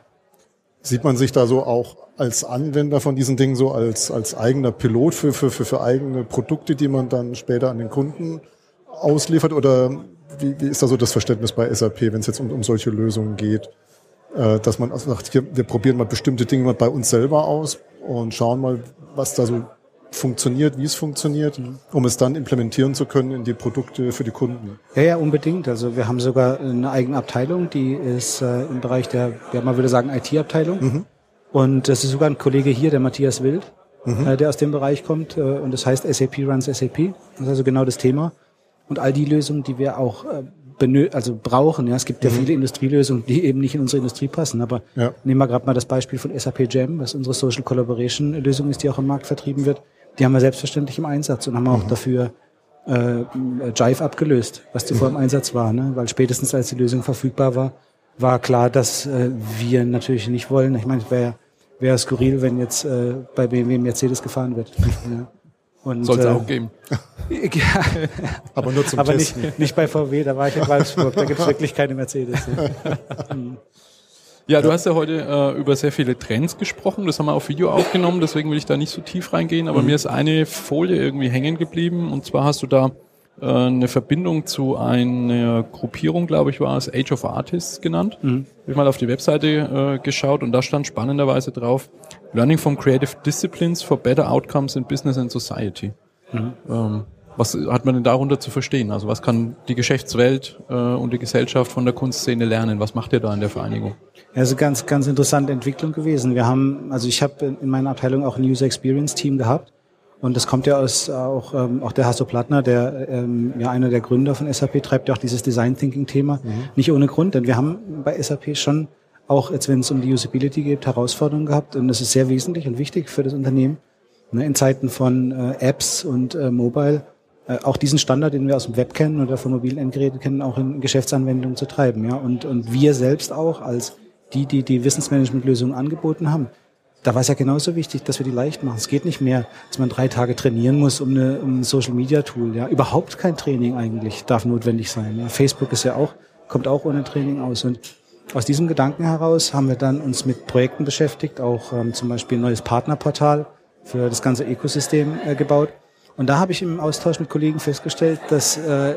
Sieht man sich da so auch als Anwender von diesen Dingen so als, als eigener Pilot für, für, für, für eigene Produkte, die man dann später an den Kunden ausliefert? Oder wie, wie ist da so das Verständnis bei SAP, wenn es jetzt um, um solche Lösungen geht? Äh, dass man also sagt, hier, wir probieren mal bestimmte Dinge mal bei uns selber aus und schauen mal, was da so funktioniert, wie es funktioniert, um es dann implementieren zu können in die Produkte für die Kunden. Ja, ja, unbedingt. Also wir haben sogar eine eigene Abteilung, die ist äh, im Bereich der, ja, man würde sagen, IT-Abteilung. Und das ist sogar ein Kollege hier, der Matthias Wild. mhm. äh, der aus dem Bereich kommt. Äh, und das heißt SAP runs SAP. Das ist also genau das Thema. Und all die Lösungen, die wir auch äh, benö also brauchen. Ja, es gibt ja mhm. viele Industrielösungen, die eben nicht in unsere Industrie passen. Aber ja. nehmen wir gerade mal das Beispiel von SAP Jam, was unsere Social Collaboration Lösung ist, die auch im Markt vertrieben wird. Die haben wir selbstverständlich im Einsatz und haben mhm. auch dafür äh, Jive abgelöst, was zuvor im Einsatz war. Ne? Weil spätestens als die Lösung verfügbar war, war klar, dass äh, wir natürlich nicht wollen. Ich meine, es wäre wär skurril, wenn jetzt äh, bei BMW Mercedes gefahren wird. ja. Soll es äh, auch geben. ja, aber nur zum aber Testen. Nicht, nicht bei VW, da war ich in Wolfsburg, da gibt es wirklich keine Mercedes. Ja, du hast ja heute äh, über sehr viele Trends gesprochen. Das haben wir auf Video aufgenommen, deswegen will ich da nicht so tief reingehen. Aber mhm. mir ist eine Folie irgendwie hängen geblieben. Und zwar hast du da äh, eine Verbindung zu einer Gruppierung, glaube ich, war es Age of Artists genannt. Mhm. Hab ich mal auf die Webseite äh, geschaut und da stand spannenderweise drauf, Learning from Creative Disciplines for Better Outcomes in Business and Society. Mhm. Ähm, was hat man denn darunter zu verstehen? Also was kann die Geschäftswelt äh, und die Gesellschaft von der Kunstszene lernen? Was macht ihr da in der Vereinigung? Also ganz, ganz interessante Entwicklung gewesen. Wir haben, also ich habe in meiner Abteilung auch ein User Experience Team gehabt. Und das kommt ja aus auch, ähm, auch der Hasso Plattner, der ähm, ja einer der Gründer von SAP, treibt ja auch dieses Design Thinking Thema. Mhm. Nicht ohne Grund, denn wir haben bei SAP schon auch jetzt, wenn es um die Usability geht, Herausforderungen gehabt. Und das ist sehr wesentlich und wichtig für das Unternehmen. Ne, in Zeiten von äh, Apps und äh, Mobile äh, auch diesen Standard, den wir aus dem Web kennen oder von mobilen Endgeräten kennen, auch in Geschäftsanwendungen zu treiben. Ja? Und, und wir selbst auch als die, die die Wissensmanagementlösungen angeboten haben, da war es ja genauso wichtig, dass wir die leicht machen. Es geht nicht mehr, dass man drei Tage trainieren muss um, eine, um ein Social Media Tool. Ja, überhaupt kein Training eigentlich darf notwendig sein. Ja? Facebook ist ja auch kommt auch ohne Training aus. Und aus diesem Gedanken heraus haben wir dann uns mit Projekten beschäftigt, auch ähm, zum Beispiel ein neues Partnerportal für das ganze Ökosystem äh, gebaut. Und da habe ich im Austausch mit Kollegen festgestellt, dass äh,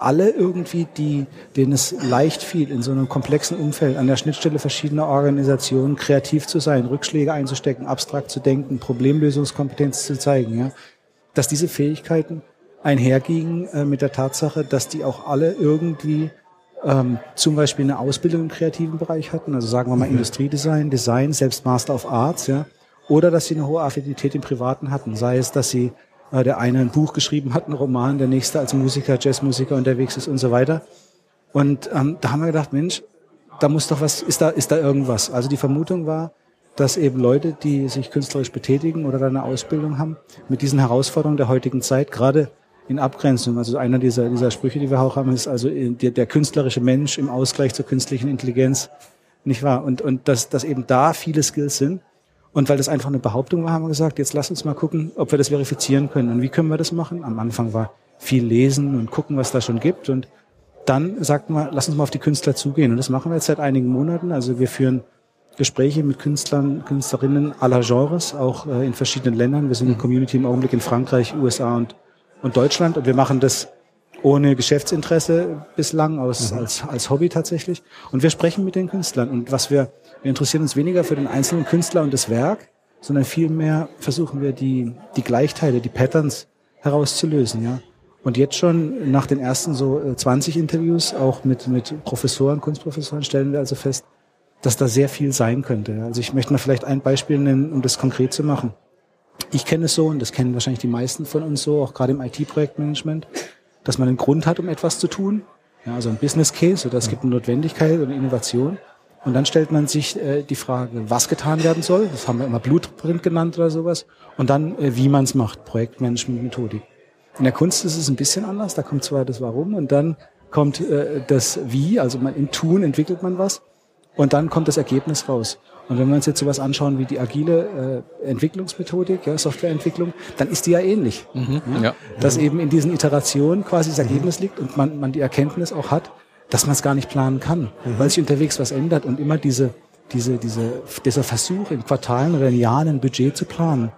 alle irgendwie, die, denen es leicht fiel, in so einem komplexen Umfeld an der Schnittstelle verschiedener Organisationen kreativ zu sein, Rückschläge einzustecken, abstrakt zu denken, Problemlösungskompetenz zu zeigen, ja, dass diese Fähigkeiten einhergingen äh, mit der Tatsache, dass die auch alle irgendwie ähm, zum Beispiel eine Ausbildung im kreativen Bereich hatten, also sagen wir mal mhm. Industriedesign, Design, selbst Master of Arts, ja, oder dass sie eine hohe Affinität im Privaten hatten, sei es, dass sie der eine ein Buch geschrieben hat, einen Roman, der nächste als Musiker, Jazzmusiker unterwegs ist und so weiter. Und ähm, da haben wir gedacht, Mensch, da muss doch was, ist da, ist da irgendwas. Also die Vermutung war, dass eben Leute, die sich künstlerisch betätigen oder eine Ausbildung haben, mit diesen Herausforderungen der heutigen Zeit, gerade in Abgrenzung, also einer dieser, dieser Sprüche, die wir auch haben, ist also der, der künstlerische Mensch im Ausgleich zur künstlichen Intelligenz, nicht wahr? Und, und dass, dass eben da viele Skills sind, und weil das einfach eine Behauptung war, haben wir gesagt, jetzt lass uns mal gucken, ob wir das verifizieren können. Und wie können wir das machen? Am Anfang war viel lesen und gucken, was da schon gibt. Und dann sagten wir, lass uns mal auf die Künstler zugehen. Und das machen wir jetzt seit einigen Monaten. Also wir führen Gespräche mit Künstlern, Künstlerinnen aller Genres, auch äh, in verschiedenen Ländern. Wir sind in Community im Augenblick in Frankreich, USA und, und Deutschland. Und wir machen das ohne Geschäftsinteresse bislang, aus, mhm. als, als Hobby tatsächlich. Und wir sprechen mit den Künstlern. Und was wir wir interessieren uns weniger für den einzelnen Künstler und das Werk, sondern vielmehr versuchen wir die, die Gleichteile, die Patterns herauszulösen, ja. Und jetzt schon nach den ersten so 20 äh, Interviews, auch mit, mit Professoren, Kunstprofessoren, stellen wir also fest, dass da sehr viel sein könnte. Also ich möchte mal vielleicht ein Beispiel nennen, um das konkret zu machen. Ich kenne es so, und das kennen wahrscheinlich die meisten von uns so, auch gerade im IT-Projektmanagement, dass man einen Grund hat, um etwas zu tun. Ja, also ein Business Case oder es gibt eine Notwendigkeit eine Innovation. Und dann stellt man sich äh, die Frage, was getan werden soll. Das haben wir immer Blueprint genannt oder sowas. Und dann, äh, wie man es macht, Projektmanagement-Methodik. In der Kunst ist es ein bisschen anders. Da kommt zwar das Warum und dann kommt äh, das Wie. Also man, im Tun entwickelt man was. Und dann kommt das Ergebnis raus. Und wenn wir uns jetzt sowas anschauen wie die agile äh, Entwicklungsmethodik, ja, Softwareentwicklung, dann ist die ja ähnlich. Mhm, ja. Dass eben in diesen Iterationen quasi das Ergebnis liegt und man, man die Erkenntnis auch hat, dass man es gar nicht planen kann, mhm. weil sich unterwegs was ändert und immer diese, diese, diese, dieser Versuch in Quartalen oder in Jahren ein Budget zu planen,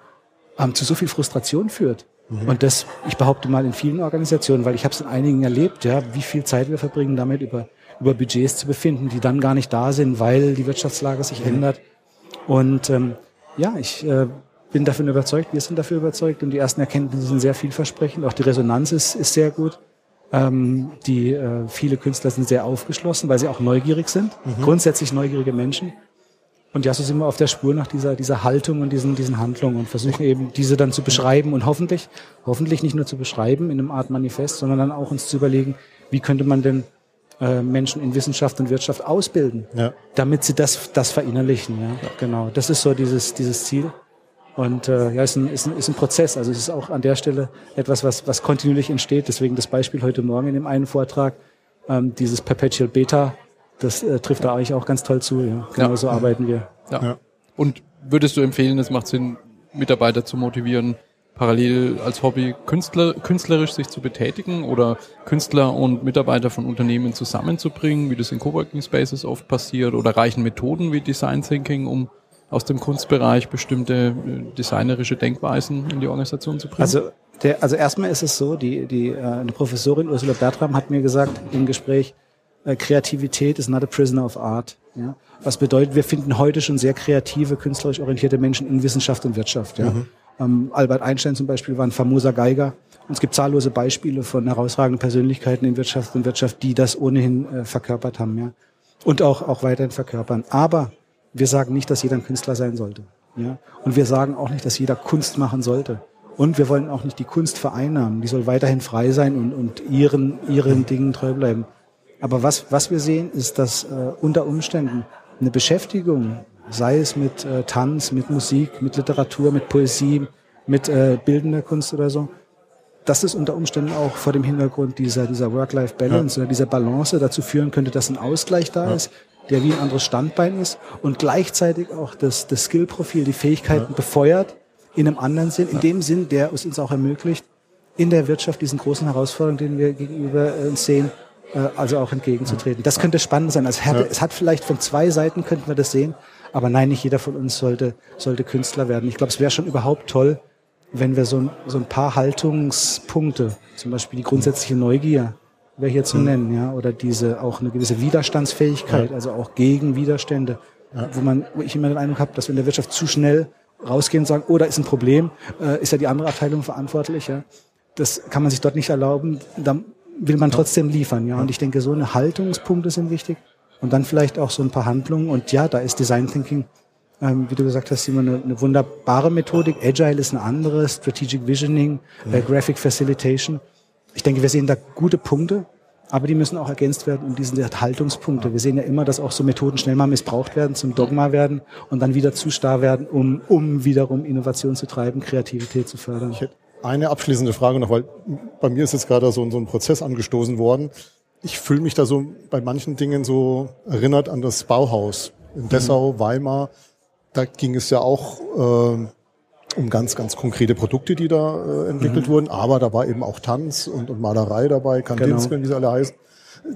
ähm, zu so viel Frustration führt. Mhm. Und das, ich behaupte mal, in vielen Organisationen, weil ich habe es in einigen erlebt, ja, wie viel Zeit wir verbringen damit, über, über Budgets zu befinden, die dann gar nicht da sind, weil die Wirtschaftslage sich mhm. ändert. Und ähm, ja, ich äh, bin davon überzeugt, wir sind dafür überzeugt und die ersten Erkenntnisse sind sehr vielversprechend. Auch die Resonanz ist, ist sehr gut. Ähm, die äh, viele Künstler sind sehr aufgeschlossen, weil sie auch neugierig sind, mhm. grundsätzlich neugierige Menschen. Und ja, so sind wir auf der Spur nach dieser, dieser Haltung und diesen, diesen Handlungen und versuchen eben diese dann zu beschreiben und hoffentlich, hoffentlich nicht nur zu beschreiben in einem Art Manifest, sondern dann auch uns zu überlegen, wie könnte man denn äh, Menschen in Wissenschaft und Wirtschaft ausbilden, Ja. damit sie das, das verinnerlichen. Ja, genau. Das ist so dieses, dieses Ziel. Und äh, ja, ist ein, ist, ein, ist ein Prozess. Also es ist auch an der Stelle etwas, was, was kontinuierlich entsteht. Deswegen das Beispiel heute Morgen in dem einen Vortrag, ähm, dieses Perpetual Beta, das äh, trifft da eigentlich auch ganz toll zu. Ja. Genau Ja. so arbeiten wir. Ja. Ja. Und würdest du empfehlen, es macht Sinn, Mitarbeiter zu motivieren, parallel als Hobby Künstler, künstlerisch sich zu betätigen oder Künstler und Mitarbeiter von Unternehmen zusammenzubringen, wie das in Coworking Spaces oft passiert, oder reichen Methoden wie Design Thinking, um aus dem Kunstbereich bestimmte äh, designerische Denkweisen in die Organisation zu bringen? Also, der, also erstmal ist es so, die, die äh, eine Professorin Ursula Bertram hat mir gesagt im Gespräch, äh, Kreativität is not a prisoner of art. Ja? Was bedeutet, wir finden heute schon sehr kreative, künstlerisch orientierte Menschen in Wissenschaft und Wirtschaft. Ja? Ähm, Albert Einstein zum Beispiel war ein famoser Geiger. Und es gibt zahllose Beispiele von herausragenden Persönlichkeiten in Wirtschaft und Wirtschaft, die das ohnehin äh, verkörpert haben. Ja? Und auch, auch weiterhin verkörpern. Aber wir sagen nicht, dass jeder ein Künstler sein sollte. Ja? Und wir sagen auch nicht, dass jeder Kunst machen sollte. Und wir wollen auch nicht die Kunst vereinnahmen. Die soll weiterhin frei sein und, und ihren, ihren Dingen treu bleiben. Aber was, was wir sehen, ist, dass äh, unter Umständen eine Beschäftigung, sei es mit äh, Tanz, mit Musik, mit Literatur, mit Poesie, mit äh, bildender Kunst oder so, dass es unter Umständen auch vor dem Hintergrund dieser, dieser Work-Life-Balance oder dieser Balance dazu führen könnte, dass ein Ausgleich da ist, der wie ein anderes Standbein ist und gleichzeitig auch das, das Skill-Profil, die Fähigkeiten befeuert in einem anderen Sinn, in dem Sinn, der es uns auch ermöglicht, in der Wirtschaft diesen großen Herausforderungen, denen wir gegenüber äh, uns sehen, äh, also auch entgegenzutreten. Das könnte spannend sein. Also es, hat, es hat vielleicht von zwei Seiten könnten wir das sehen, aber nein, nicht jeder von uns sollte, sollte Künstler werden. Ich glaube, es wäre schon überhaupt toll, wenn wir so so ein paar Haltungspunkte, zum Beispiel die grundsätzliche Neugier, wäre hier zu nennen, ja, oder diese auch eine gewisse Widerstandsfähigkeit, also auch gegen Widerstände, wo man, wo ich immer den Eindruck habe, dass wir in der Wirtschaft zu schnell rausgehen und sagen, oh, da ist ein Problem, äh, ist ja die andere Abteilung verantwortlich, ja. Das kann man sich dort nicht erlauben. Da will man trotzdem liefern, ja. Und ich denke, so eine Haltungspunkte sind wichtig. Und dann vielleicht auch so ein paar Handlungen. Und ja, da ist Design Thinking, ähm, wie du gesagt hast, immer eine, eine wunderbare Methodik. Agile ist eine andere, Strategic Visioning, äh, Graphic Facilitation. Ich denke, wir sehen da gute Punkte, aber die müssen auch ergänzt werden um diese Haltungspunkte. Wir sehen ja immer, dass auch so Methoden schnell mal missbraucht werden, zum Dogma werden und dann wieder zu starr werden, um, um wiederum Innovation zu treiben, Kreativität zu fördern. Ich hätte eine abschließende Frage noch, weil bei mir ist jetzt gerade so, so ein Prozess angestoßen worden. Ich fühle mich da so bei manchen Dingen so erinnert an das Bauhaus in Dessau, Weimar. Da ging es ja auch äh, um ganz, ganz konkrete Produkte, die da äh, entwickelt wurden. Aber da war eben auch Tanz und, und Malerei dabei, Kandinsky, wie sie alle heißen.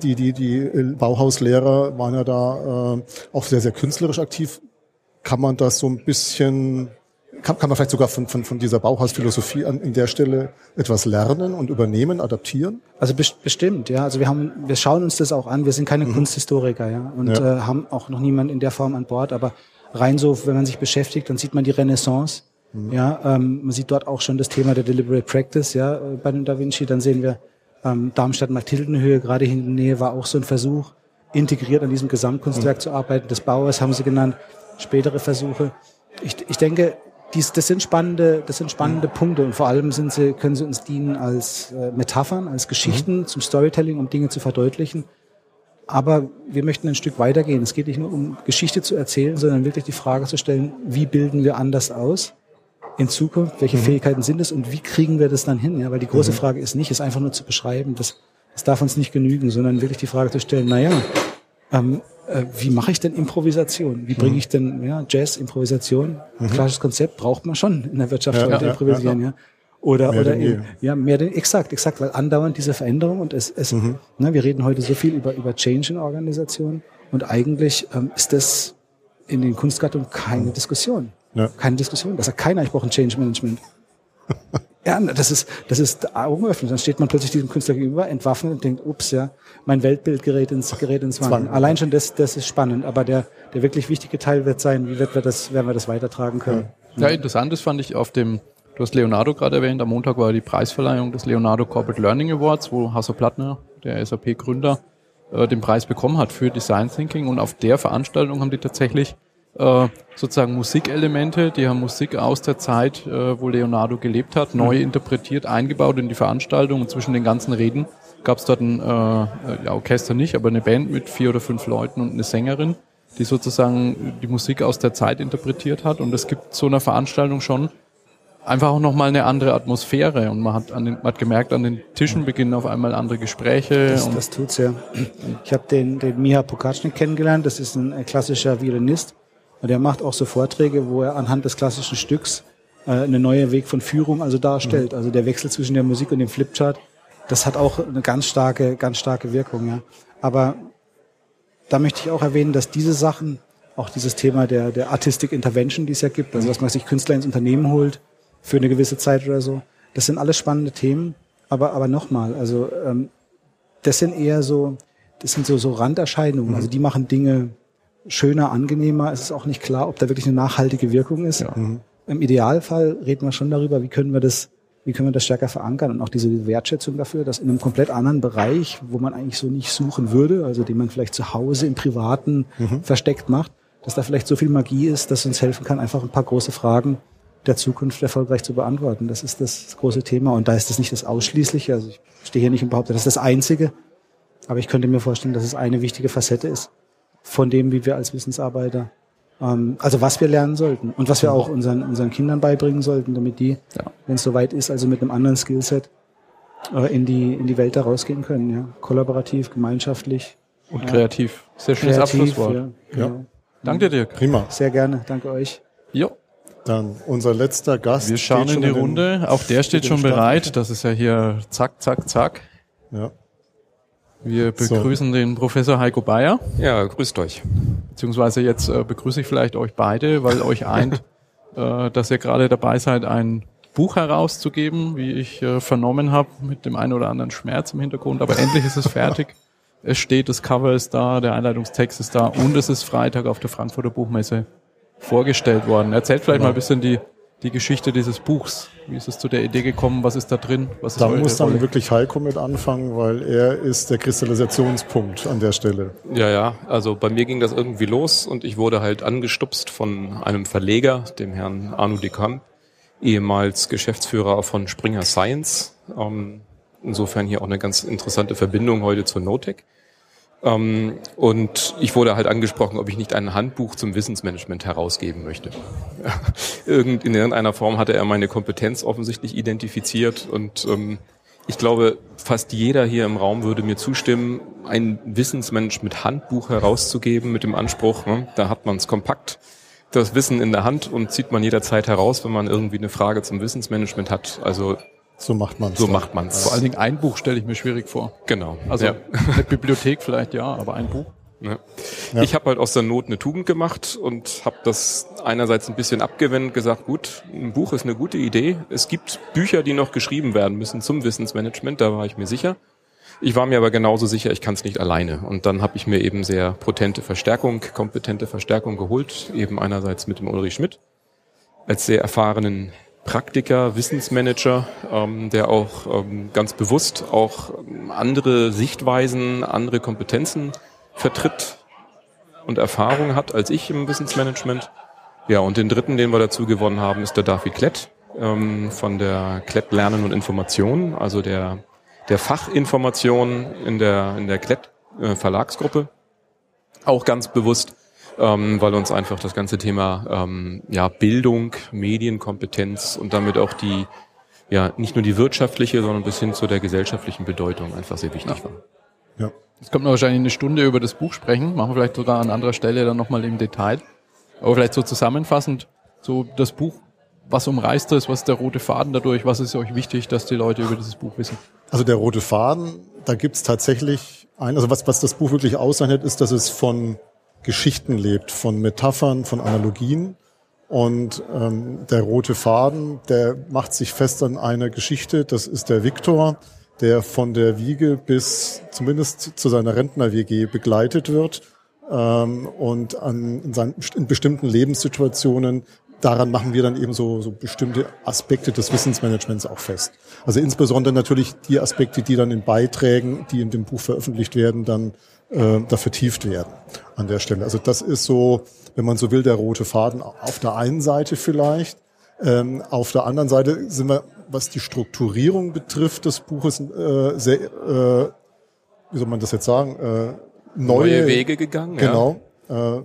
Die, die, die äh, Bauhauslehrer waren ja da äh, auch sehr, sehr künstlerisch aktiv. Kann man das so ein bisschen kann, kann man vielleicht sogar von, von, von dieser Bauhausphilosophie an in der Stelle etwas lernen und übernehmen, adaptieren? Also best- bestimmt, ja. Also wir haben, wir schauen uns das auch an. Wir sind keine Kunsthistoriker, ja, und Ja. Äh, haben auch noch niemand in der Form an Bord. Aber rein so, wenn man sich beschäftigt, dann sieht man die Renaissance. Ja, ähm, man sieht dort auch schon das Thema der Deliberate Practice, ja, bei den Da Vinci. Dann sehen wir ähm, Darmstadt-Mathildenhöhe, gerade in der Nähe, war auch so ein Versuch, integriert an diesem Gesamtkunstwerk zu arbeiten. Das Bauers haben sie genannt, spätere Versuche. Ich, ich denke, dies, das sind spannende, das sind spannende Punkte und vor allem sind sie, können sie uns dienen als äh, Metaphern, als Geschichten zum Storytelling, um Dinge zu verdeutlichen. Aber wir möchten ein Stück weitergehen. Es geht nicht nur um Geschichte zu erzählen, sondern wirklich die Frage zu stellen, wie bilden wir anders aus in Zukunft? Welche Fähigkeiten sind es und wie kriegen wir das dann hin? Ja, weil die große Frage ist nicht, es einfach nur zu beschreiben. Das, das darf uns nicht genügen, sondern wirklich die Frage zu stellen, na ja, ähm, äh, wie mache ich denn Improvisation? Wie bringe ich denn ja, Jazz, Improvisation? Klassisches Konzept braucht man schon in der Wirtschaft Ja, heute ja, improvisieren, ja. Oder, Mehr oder eben, ja, mehr denn, exakt, exakt, weil andauernd diese Veränderung und es, es Mhm. ne, wir reden heute so viel über, über Change in Organisationen und eigentlich ähm, ist das in den Kunstgattungen keine Diskussion. Ja. Keine Diskussion. Das sagt keiner, ich brauche ein Change Management. ja, das ist, das ist Augenöffnen. Dann steht man plötzlich diesem Künstler gegenüber, entwaffnet und denkt, ups, ja, mein Weltbild gerät ins, gerät ins Wanken. Allein schon das, das ist spannend. Aber der, der wirklich wichtige Teil wird sein, wie wird wir das, werden wir das weitertragen können. Ja, interessant ist fand ich auf dem, du hast Leonardo gerade erwähnt, am Montag war die Preisverleihung des Leonardo Corporate Learning Awards, wo Hasso Plattner, der SAP-Gründer, äh, den Preis bekommen hat für Design Thinking und auf der Veranstaltung haben die tatsächlich äh, sozusagen Musikelemente, die haben Musik aus der Zeit, äh, wo Leonardo gelebt hat, neu interpretiert, eingebaut in die Veranstaltung und zwischen den ganzen Reden gab es dort ein äh, ja, Orchester nicht, aber eine Band mit vier oder fünf Leuten und eine Sängerin, die sozusagen die Musik aus der Zeit interpretiert hat. Und es gibt so einer Veranstaltung schon einfach auch nochmal eine andere Atmosphäre. Und man hat, an den, man hat gemerkt, an den Tischen beginnen auf einmal andere Gespräche. Das, das tut's ja. Ich habe den, den Miha Pokacznik kennengelernt. Das ist ein äh, klassischer Violinist. Und der macht auch so Vorträge, wo er anhand des klassischen Stücks äh, einen neuen Weg von Führung also darstellt. Also der Wechsel zwischen der Musik und dem Flipchart das hat auch eine ganz starke, ganz starke Wirkung, ja. Aber da möchte ich auch erwähnen, dass diese Sachen, auch dieses Thema der, der Artistic Intervention, die es ja gibt, also dass man sich Künstler ins Unternehmen holt für eine gewisse Zeit oder so, das sind alles spannende Themen. Aber, aber nochmal, also ähm, das sind eher so, das sind so, so Randerscheinungen. Also die machen Dinge schöner, angenehmer. Es ist auch nicht klar, ob da wirklich eine nachhaltige Wirkung ist. Ja. Im Idealfall reden wir schon darüber, wie können wir das wie können wir das stärker verankern und auch diese Wertschätzung dafür, dass in einem komplett anderen Bereich, wo man eigentlich so nicht suchen würde, also den man vielleicht zu Hause im Privaten Mhm. versteckt macht, dass da vielleicht so viel Magie ist, dass uns helfen kann, einfach ein paar große Fragen der Zukunft erfolgreich zu beantworten. Das ist das große Thema und da ist das nicht das Ausschließliche. Also ich stehe hier nicht und behaupte, das ist das Einzige, aber ich könnte mir vorstellen, dass es eine wichtige Facette ist von dem, wie wir als Wissensarbeiter ähm, also was wir lernen sollten und was wir auch unseren, unseren Kindern beibringen sollten, damit die, Ja. wenn es soweit ist, also mit einem anderen Skillset äh, in, die, in die Welt da rausgehen können. Ja. Kollaborativ, gemeinschaftlich, und kreativ. Sehr schönes kreativ. Abschlusswort. Ja, genau. Danke dir. Prima. Sehr gerne, danke euch. Ja. Dann unser letzter Gast. Wir schauen steht in die Runde. Auch der steht schon bereit. Das ist ja hier zack, zack, zack. Ja. Wir So. begrüßen den Professor Heiko Bayer. Ja, grüßt euch. Beziehungsweise jetzt äh, begrüße ich vielleicht euch beide, weil euch eint, äh, dass ihr gerade dabei seid, ein Buch herauszugeben, wie ich äh, vernommen habe, mit dem einen oder anderen Schmerz im Hintergrund. Aber endlich ist es fertig. Es steht, das Cover ist da, der Einleitungstext ist da und es ist Freitag auf der Frankfurter Buchmesse vorgestellt worden. Erzählt vielleicht mal ein bisschen die, die Geschichte dieses Buchs. Wie ist es zu der Idee gekommen? Was ist da drin? Was ist Da muss dann Rolle? wirklich Heiko mit anfangen, weil er ist der Kristallisationspunkt an der Stelle. Ja, ja, also bei mir ging das irgendwie los und ich wurde halt angestupst von einem Verleger, dem Herrn Arno de Camp, ehemals Geschäftsführer von Springer Science. Ähm, insofern hier auch eine ganz interessante Verbindung heute zur Notec. Ähm, und ich wurde halt angesprochen, ob ich nicht ein Handbuch zum Wissensmanagement herausgeben möchte. Irgend, in irgendeiner Form hatte er meine Kompetenz offensichtlich identifiziert und ähm, ich glaube, fast jeder hier im Raum würde mir zustimmen, ein Wissensmanagement-Handbuch herauszugeben mit dem Anspruch, ne, da hat man es kompakt, das Wissen in der Hand und zieht man jederzeit heraus, wenn man irgendwie eine Frage zum Wissensmanagement hat. Also So macht man es. so macht man Vor es. allen Dingen ein Buch stelle ich mir schwierig vor. Genau. Also ja. eine Bibliothek vielleicht ja, aber ein Buch. Ja. Ja. Ich habe halt aus der Not eine Tugend gemacht und habe das einerseits ein bisschen abgewendet, gesagt, gut, ein Buch ist eine gute Idee. Es gibt Bücher, die noch geschrieben werden müssen zum Wissensmanagement, da war ich mir sicher. Ich war mir aber genauso sicher, ich kann es nicht alleine. Und dann habe ich mir eben sehr potente Verstärkung, kompetente Verstärkung geholt, eben einerseits mit dem Ulrich Schmidt als sehr erfahrenen Praktiker, Wissensmanager, ähm, der auch ähm, ganz bewusst auch ähm, andere Sichtweisen, andere Kompetenzen vertritt und Erfahrung hat als ich im Wissensmanagement. Ja, und den dritten, den wir dazu gewonnen haben, ist der David Klett ähm, von der Klett Lernen und Information, also der, der Fachinformation in der, in der Klett äh, Verlagsgruppe. Auch ganz bewusst, ähm, weil uns einfach das ganze Thema ähm, ja, Bildung, Medienkompetenz und damit auch die, ja, nicht nur die wirtschaftliche, sondern bis hin zu der gesellschaftlichen Bedeutung einfach sehr wichtig war. Ja. Jetzt kommt man wahrscheinlich eine Stunde über das Buch sprechen, machen wir vielleicht sogar an anderer Stelle dann nochmal im Detail. Aber vielleicht so zusammenfassend, so das Buch, was umreißt das, was ist der rote Faden dadurch, was ist euch wichtig, dass die Leute über dieses Buch wissen? Also der rote Faden, da gibt's tatsächlich ein, also was, was das Buch wirklich auszeichnet, ist, dass es von Geschichten lebt, von Metaphern, von Analogien. Und ähm, der rote Faden, der macht sich fest an einer Geschichte, das ist der Viktor, der von der Wiege bis zumindest zu seiner Rentner-WG begleitet wird ähm, und an, in, seinen, in bestimmten Lebenssituationen daran machen wir dann eben so, so bestimmte Aspekte des Wissensmanagements auch fest. Also insbesondere natürlich die Aspekte, die dann in Beiträgen, die in dem Buch veröffentlicht werden, dann äh, da vertieft werden an der Stelle. Also das ist so, wenn man so will, der rote Faden auf der einen Seite vielleicht. Ähm, auf der anderen Seite sind wir, was die Strukturierung betrifft des Buches, äh, sehr, äh, wie soll man das jetzt sagen, äh, neue, Neue Wege gegangen. Ja. Genau. Äh,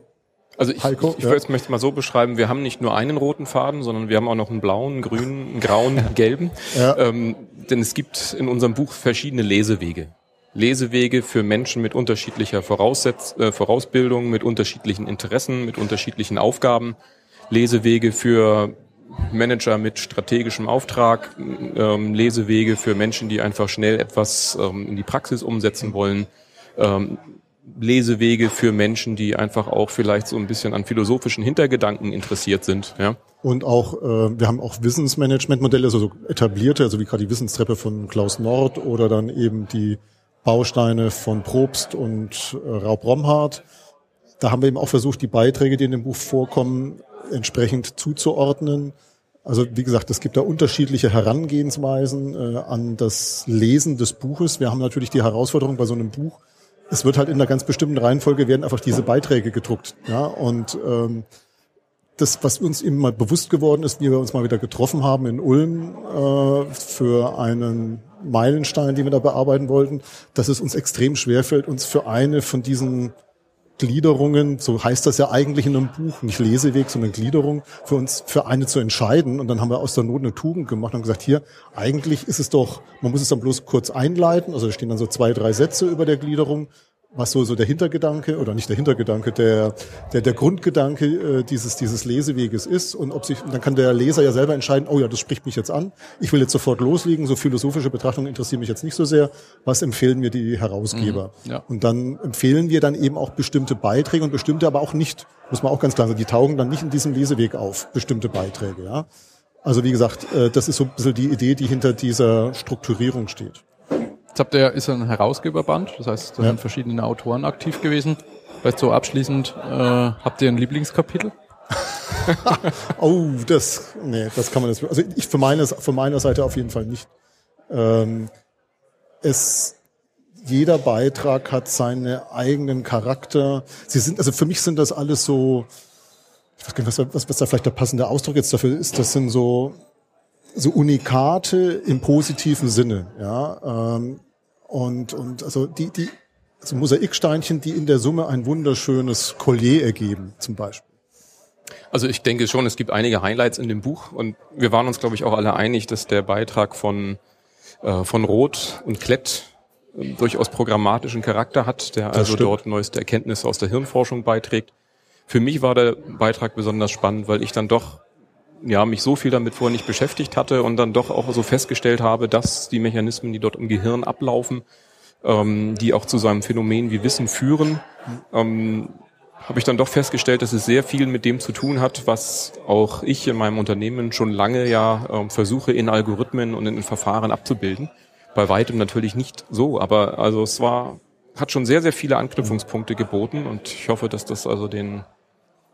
Also ich, Heiko, ich, ich ja. möchte es mal so beschreiben, wir haben nicht nur einen roten Faden, sondern wir haben auch noch einen blauen, einen grünen, einen grauen, einen gelben. Ja. Ähm, denn es gibt in unserem Buch verschiedene Lesewege. Lesewege für Menschen mit unterschiedlicher Voraussetz äh, Vorausbildung, mit unterschiedlichen Interessen, mit unterschiedlichen Aufgaben. Lesewege für Manager mit strategischem Auftrag, ähm, Lesewege für Menschen, die einfach schnell etwas ähm, in die Praxis umsetzen wollen, ähm, Lesewege für Menschen, die einfach auch vielleicht so ein bisschen an philosophischen Hintergedanken interessiert sind. Ja. Und auch, äh, wir haben auch Wissensmanagementmodelle, also so etablierte, also wie gerade die Wissenstreppe von Klaus Nord oder dann eben die Bausteine von Probst und äh, Raub Romhardt. Da haben wir eben auch versucht, die Beiträge, die in dem Buch vorkommen, entsprechend zuzuordnen. Also wie gesagt, es gibt da unterschiedliche Herangehensweisen äh, an das Lesen des Buches. Wir haben natürlich die Herausforderung bei so einem Buch, es wird halt in einer ganz bestimmten Reihenfolge werden einfach diese Beiträge gedruckt. Ja, und ähm, das, was uns eben mal bewusst geworden ist, wie wir uns mal wieder getroffen haben in Ulm äh, für einen Meilenstein, den wir da bearbeiten wollten, dass es uns extrem schwerfällt, uns für eine von diesen Gliederungen, so heißt das ja eigentlich in einem Buch, nicht Leseweg, sondern Gliederung, für uns für eine zu entscheiden. Und dann haben wir aus der Not eine Tugend gemacht und gesagt, hier, eigentlich ist es doch, man muss es dann bloß kurz einleiten, also da stehen dann so zwei, drei Sätze über der Gliederung, was so, so der Hintergedanke, oder nicht der Hintergedanke, der, der, der Grundgedanke äh, dieses, dieses Leseweges ist. Und ob sich, dann kann der Leser ja selber entscheiden, oh ja, das spricht mich jetzt an. Ich will jetzt sofort loslegen. So philosophische Betrachtungen interessieren mich jetzt nicht so sehr. Was empfehlen mir die Herausgeber? Mhm, ja. Und dann empfehlen wir dann eben auch bestimmte Beiträge und bestimmte aber auch nicht, muss man auch ganz klar sagen, die taugen dann nicht in diesem Leseweg auf, bestimmte Beiträge, ja. Also wie gesagt, äh, das ist so ein bisschen die Idee, die hinter dieser Strukturierung steht. Jetzt habt ihr, ist ein Herausgeberband, das heißt, da Ja. sind verschiedene Autoren aktiv gewesen. Vielleicht so abschließend, äh, habt ihr ein Lieblingskapitel? Oh, das, nee, das kann man jetzt, also ich für meine, von meiner Seite auf jeden Fall nicht. Ähm, es, jeder Beitrag hat seinen eigenen Charakter. Sie sind, also für mich sind das alles so, ich weiß gar nicht, was, was, was da vielleicht der passende Ausdruck jetzt dafür ist, das sind so, so Unikate im positiven Sinne, ja, ähm, und, und, also die, die, also Mosaiksteinchen, die in der Summe ein wunderschönes Collier ergeben, zum Beispiel. Also ich denke schon, es gibt einige Highlights in dem Buch und wir waren uns, glaube ich, auch alle einig, dass der Beitrag von, äh, von Roth und Klett äh, durchaus programmatischen Charakter hat, der also stimmt. dort neueste Erkenntnisse aus der Hirnforschung beiträgt. Für mich war der Beitrag besonders spannend, weil ich dann doch ja, mich so viel damit vorher nicht beschäftigt hatte und dann doch auch so festgestellt habe, dass die Mechanismen, die dort im Gehirn ablaufen, ähm, die auch zu so einem Phänomen wie Wissen führen, ähm, habe ich dann doch festgestellt, dass es sehr viel mit dem zu tun hat, was auch ich in meinem Unternehmen schon lange ja ähm, versuche in Algorithmen und in Verfahren abzubilden. Bei weitem natürlich nicht so, aber also es war hat schon sehr sehr viele Anknüpfungspunkte geboten und ich hoffe, dass das also den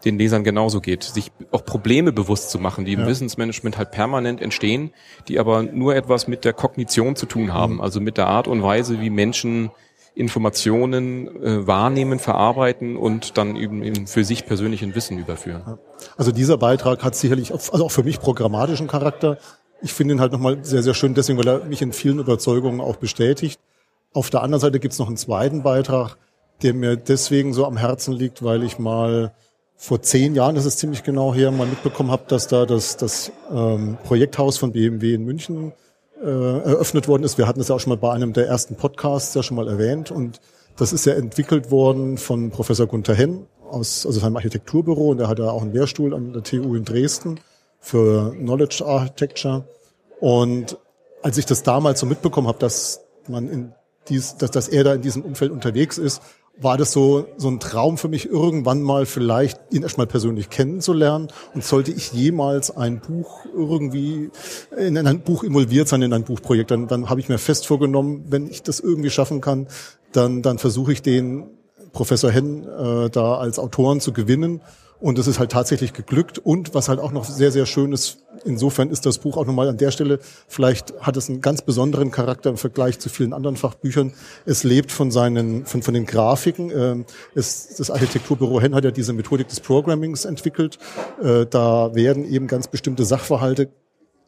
den Lesern genauso geht, sich auch Probleme bewusst zu machen, die im Ja. Wissensmanagement halt permanent entstehen, die aber nur etwas mit der Kognition zu tun haben, also mit der Art und Weise, wie Menschen Informationen äh, wahrnehmen, verarbeiten und dann eben, eben für sich persönlichen Wissen überführen. Also dieser Beitrag hat sicherlich, auch- also auch für mich programmatischen Charakter. Ich finde ihn halt nochmal sehr, sehr schön, deswegen, weil er mich in vielen Überzeugungen auch bestätigt. Auf der anderen Seite gibt es noch einen zweiten Beitrag, der mir deswegen so am Herzen liegt, weil ich mal vor zehn Jahren, das ist ziemlich genau her, mal mitbekommen habe, dass da das, das ähm, Projekthaus von BMW in München äh, eröffnet worden ist. Wir hatten es ja auch schon mal bei einem der ersten Podcasts ja schon mal erwähnt. Und das ist ja entwickelt worden von Professor Gunther Henn aus also seinem Architekturbüro. Und er hat ja auch einen Lehrstuhl an der TU in Dresden für Knowledge Architecture. Und als ich das damals so mitbekommen habe, dass man in dies, dass, dass er da in diesem Umfeld unterwegs ist, war das so, so ein Traum für mich, irgendwann mal vielleicht ihn erstmal persönlich kennenzulernen. Und sollte ich jemals ein Buch irgendwie in ein Buch involviert sein, in ein Buchprojekt, dann, dann habe ich mir fest vorgenommen, wenn ich das irgendwie schaffen kann, dann, dann versuche ich den Professor Henn äh, da als Autoren zu gewinnen Und es ist halt tatsächlich geglückt. Und was halt auch noch sehr, sehr schön ist, insofern ist das Buch auch nochmal an der Stelle, vielleicht hat es einen ganz besonderen Charakter im Vergleich zu vielen anderen Fachbüchern. Es lebt von seinen, von, von den Grafiken. Ähm, es, das Architekturbüro Hen hat ja diese Methodik des Programmings entwickelt. Äh, da werden eben ganz bestimmte Sachverhalte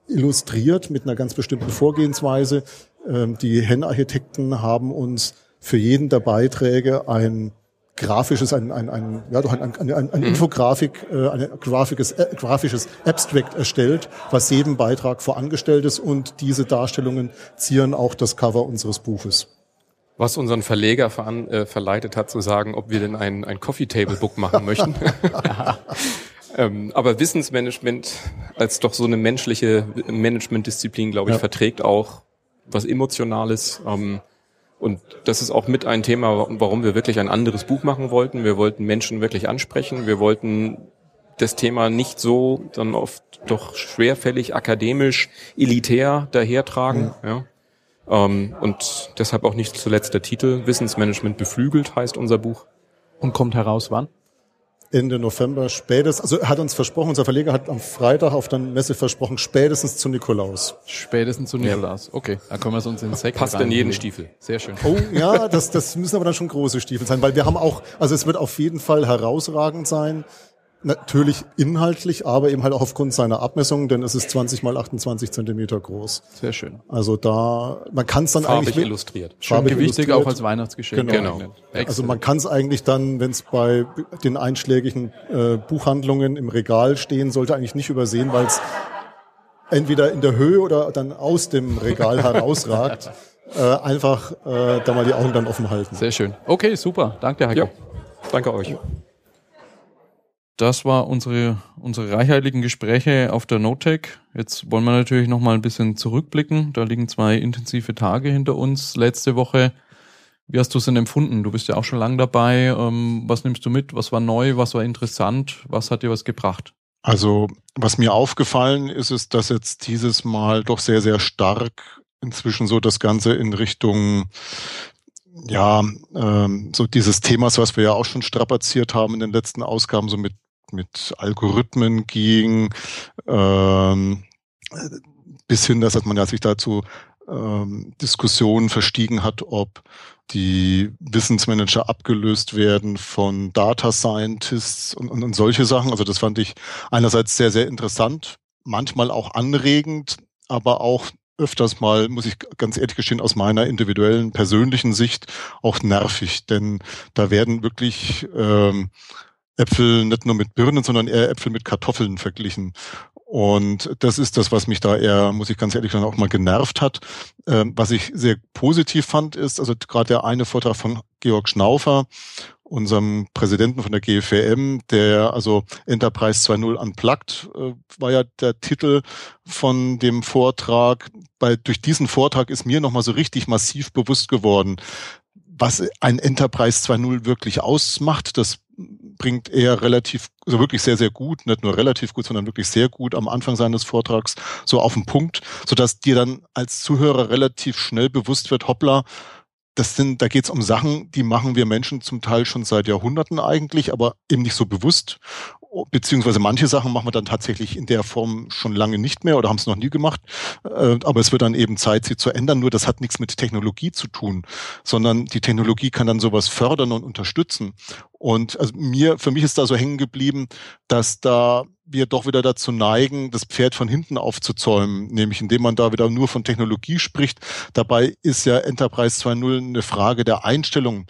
illustriert mit einer ganz bestimmten Vorgehensweise. Ähm, die Hen-Architekten haben uns für jeden der Beiträge ein grafisches, ein, ein, ein, ja, doch ein, ein, ein, ein mhm. Infografik, äh, ein grafisches, äh, grafisches Abstract erstellt, was jedem Beitrag vorangestellt ist und diese Darstellungen zieren auch das Cover unseres Buches. Was unseren Verleger veran, äh, verleitet hat zu sagen, ob wir denn ein, ein Coffee Table Book machen möchten. ähm, aber Wissensmanagement als doch so eine menschliche Managementdisziplin, glaube ich, ja. verträgt auch was Emotionales. Ähm, und das ist auch mit ein Thema, warum wir wirklich ein anderes Buch machen wollten. Wir wollten Menschen wirklich ansprechen. Wir wollten das Thema nicht so dann oft doch schwerfällig, akademisch, elitär dahertragen. Ja. ja. Ähm, und deshalb auch nicht zuletzt der Titel Wissensmanagement beflügelt heißt unser Buch. Und kommt heraus wann? Ende November spätestens, also er hat uns versprochen, unser Verleger hat am Freitag auf der Messe versprochen, spätestens zu Nikolaus. Spätestens zu Nikolaus, okay. Da können wir es uns in Säcke Passt in jeden Stiefel. Sehr schön. Oh ja, das, das müssen aber dann schon große Stiefel sein, weil wir haben auch, also es wird auf jeden Fall herausragend sein. Natürlich inhaltlich, aber eben halt auch aufgrund seiner Abmessungen, denn es ist 20 mal 28 Zentimeter groß. Sehr schön. Also da, man kann es dann farbig eigentlich illustriert. Schön gewichtig auch als Weihnachtsgeschenk. Genau. genau. Also man kann es eigentlich dann, wenn es bei den einschlägigen äh, Buchhandlungen im Regal stehen sollte, eigentlich nicht übersehen, weil es entweder in der Höhe oder dann aus dem Regal herausragt. Äh, einfach äh, da mal die Augen dann offen halten. Sehr schön. Okay, super. Danke, Heiko. Ja, danke euch das war unsere, unsere reichhaltigen Gespräche auf der NoTech. Jetzt wollen wir natürlich noch mal ein bisschen zurückblicken. Da liegen zwei intensive Tage hinter uns letzte Woche. Wie hast du es denn empfunden? Du bist ja auch schon lange dabei. Ähm, was nimmst du mit? Was war neu? Was war interessant? Was hat dir was gebracht? Also, was mir aufgefallen ist, ist, dass jetzt dieses Mal doch sehr, sehr stark inzwischen so das Ganze in Richtung ja, ähm, so dieses Themas, was wir ja auch schon strapaziert haben in den letzten Ausgaben, so mit mit Algorithmen ging, ähm, bis hin, dass man ja sich dazu ähm, Diskussionen verstiegen hat, ob die Wissensmanager abgelöst werden von Data Scientists und, und, und solche Sachen. Also das fand ich einerseits sehr, sehr interessant, manchmal auch anregend, aber auch öfters mal, muss ich ganz ehrlich gestehen, aus meiner individuellen, persönlichen Sicht auch nervig, denn da werden wirklich ähm, Äpfel nicht nur mit Birnen, sondern eher Äpfel mit Kartoffeln verglichen. Und das ist das, was mich da eher, muss ich ganz ehrlich sagen, auch mal genervt hat. Ähm, was ich sehr positiv fand, ist, also gerade der eine Vortrag von Georg Schnaufer, unserem Präsidenten von der GFM, der also Enterprise 2.0 Unplugged äh, war ja der Titel von dem Vortrag. Bei, durch diesen Vortrag ist mir nochmal so richtig massiv bewusst geworden, was ein Enterprise 2.0 wirklich ausmacht. Das bringt er relativ, also wirklich sehr, sehr gut, nicht nur relativ gut, sondern wirklich sehr gut am Anfang seines Vortrags so auf den Punkt, sodass dir dann als Zuhörer relativ schnell bewusst wird, hoppla, das sind, da geht es um Sachen, die machen wir Menschen zum Teil schon seit Jahrhunderten eigentlich, aber eben nicht so bewusst beziehungsweise manche Sachen machen wir dann tatsächlich in der Form schon lange nicht mehr oder haben es noch nie gemacht. Äh, aber es wird dann eben Zeit, sie zu ändern. Nur das hat nichts mit Technologie zu tun, sondern die Technologie kann dann sowas fördern und unterstützen. Und also mir, für mich ist da so hängen geblieben, dass da wir doch wieder dazu neigen, das Pferd von hinten aufzuzäumen, nämlich indem man da wieder nur von Technologie spricht. Dabei ist ja Enterprise 2.0 eine Frage der Einstellung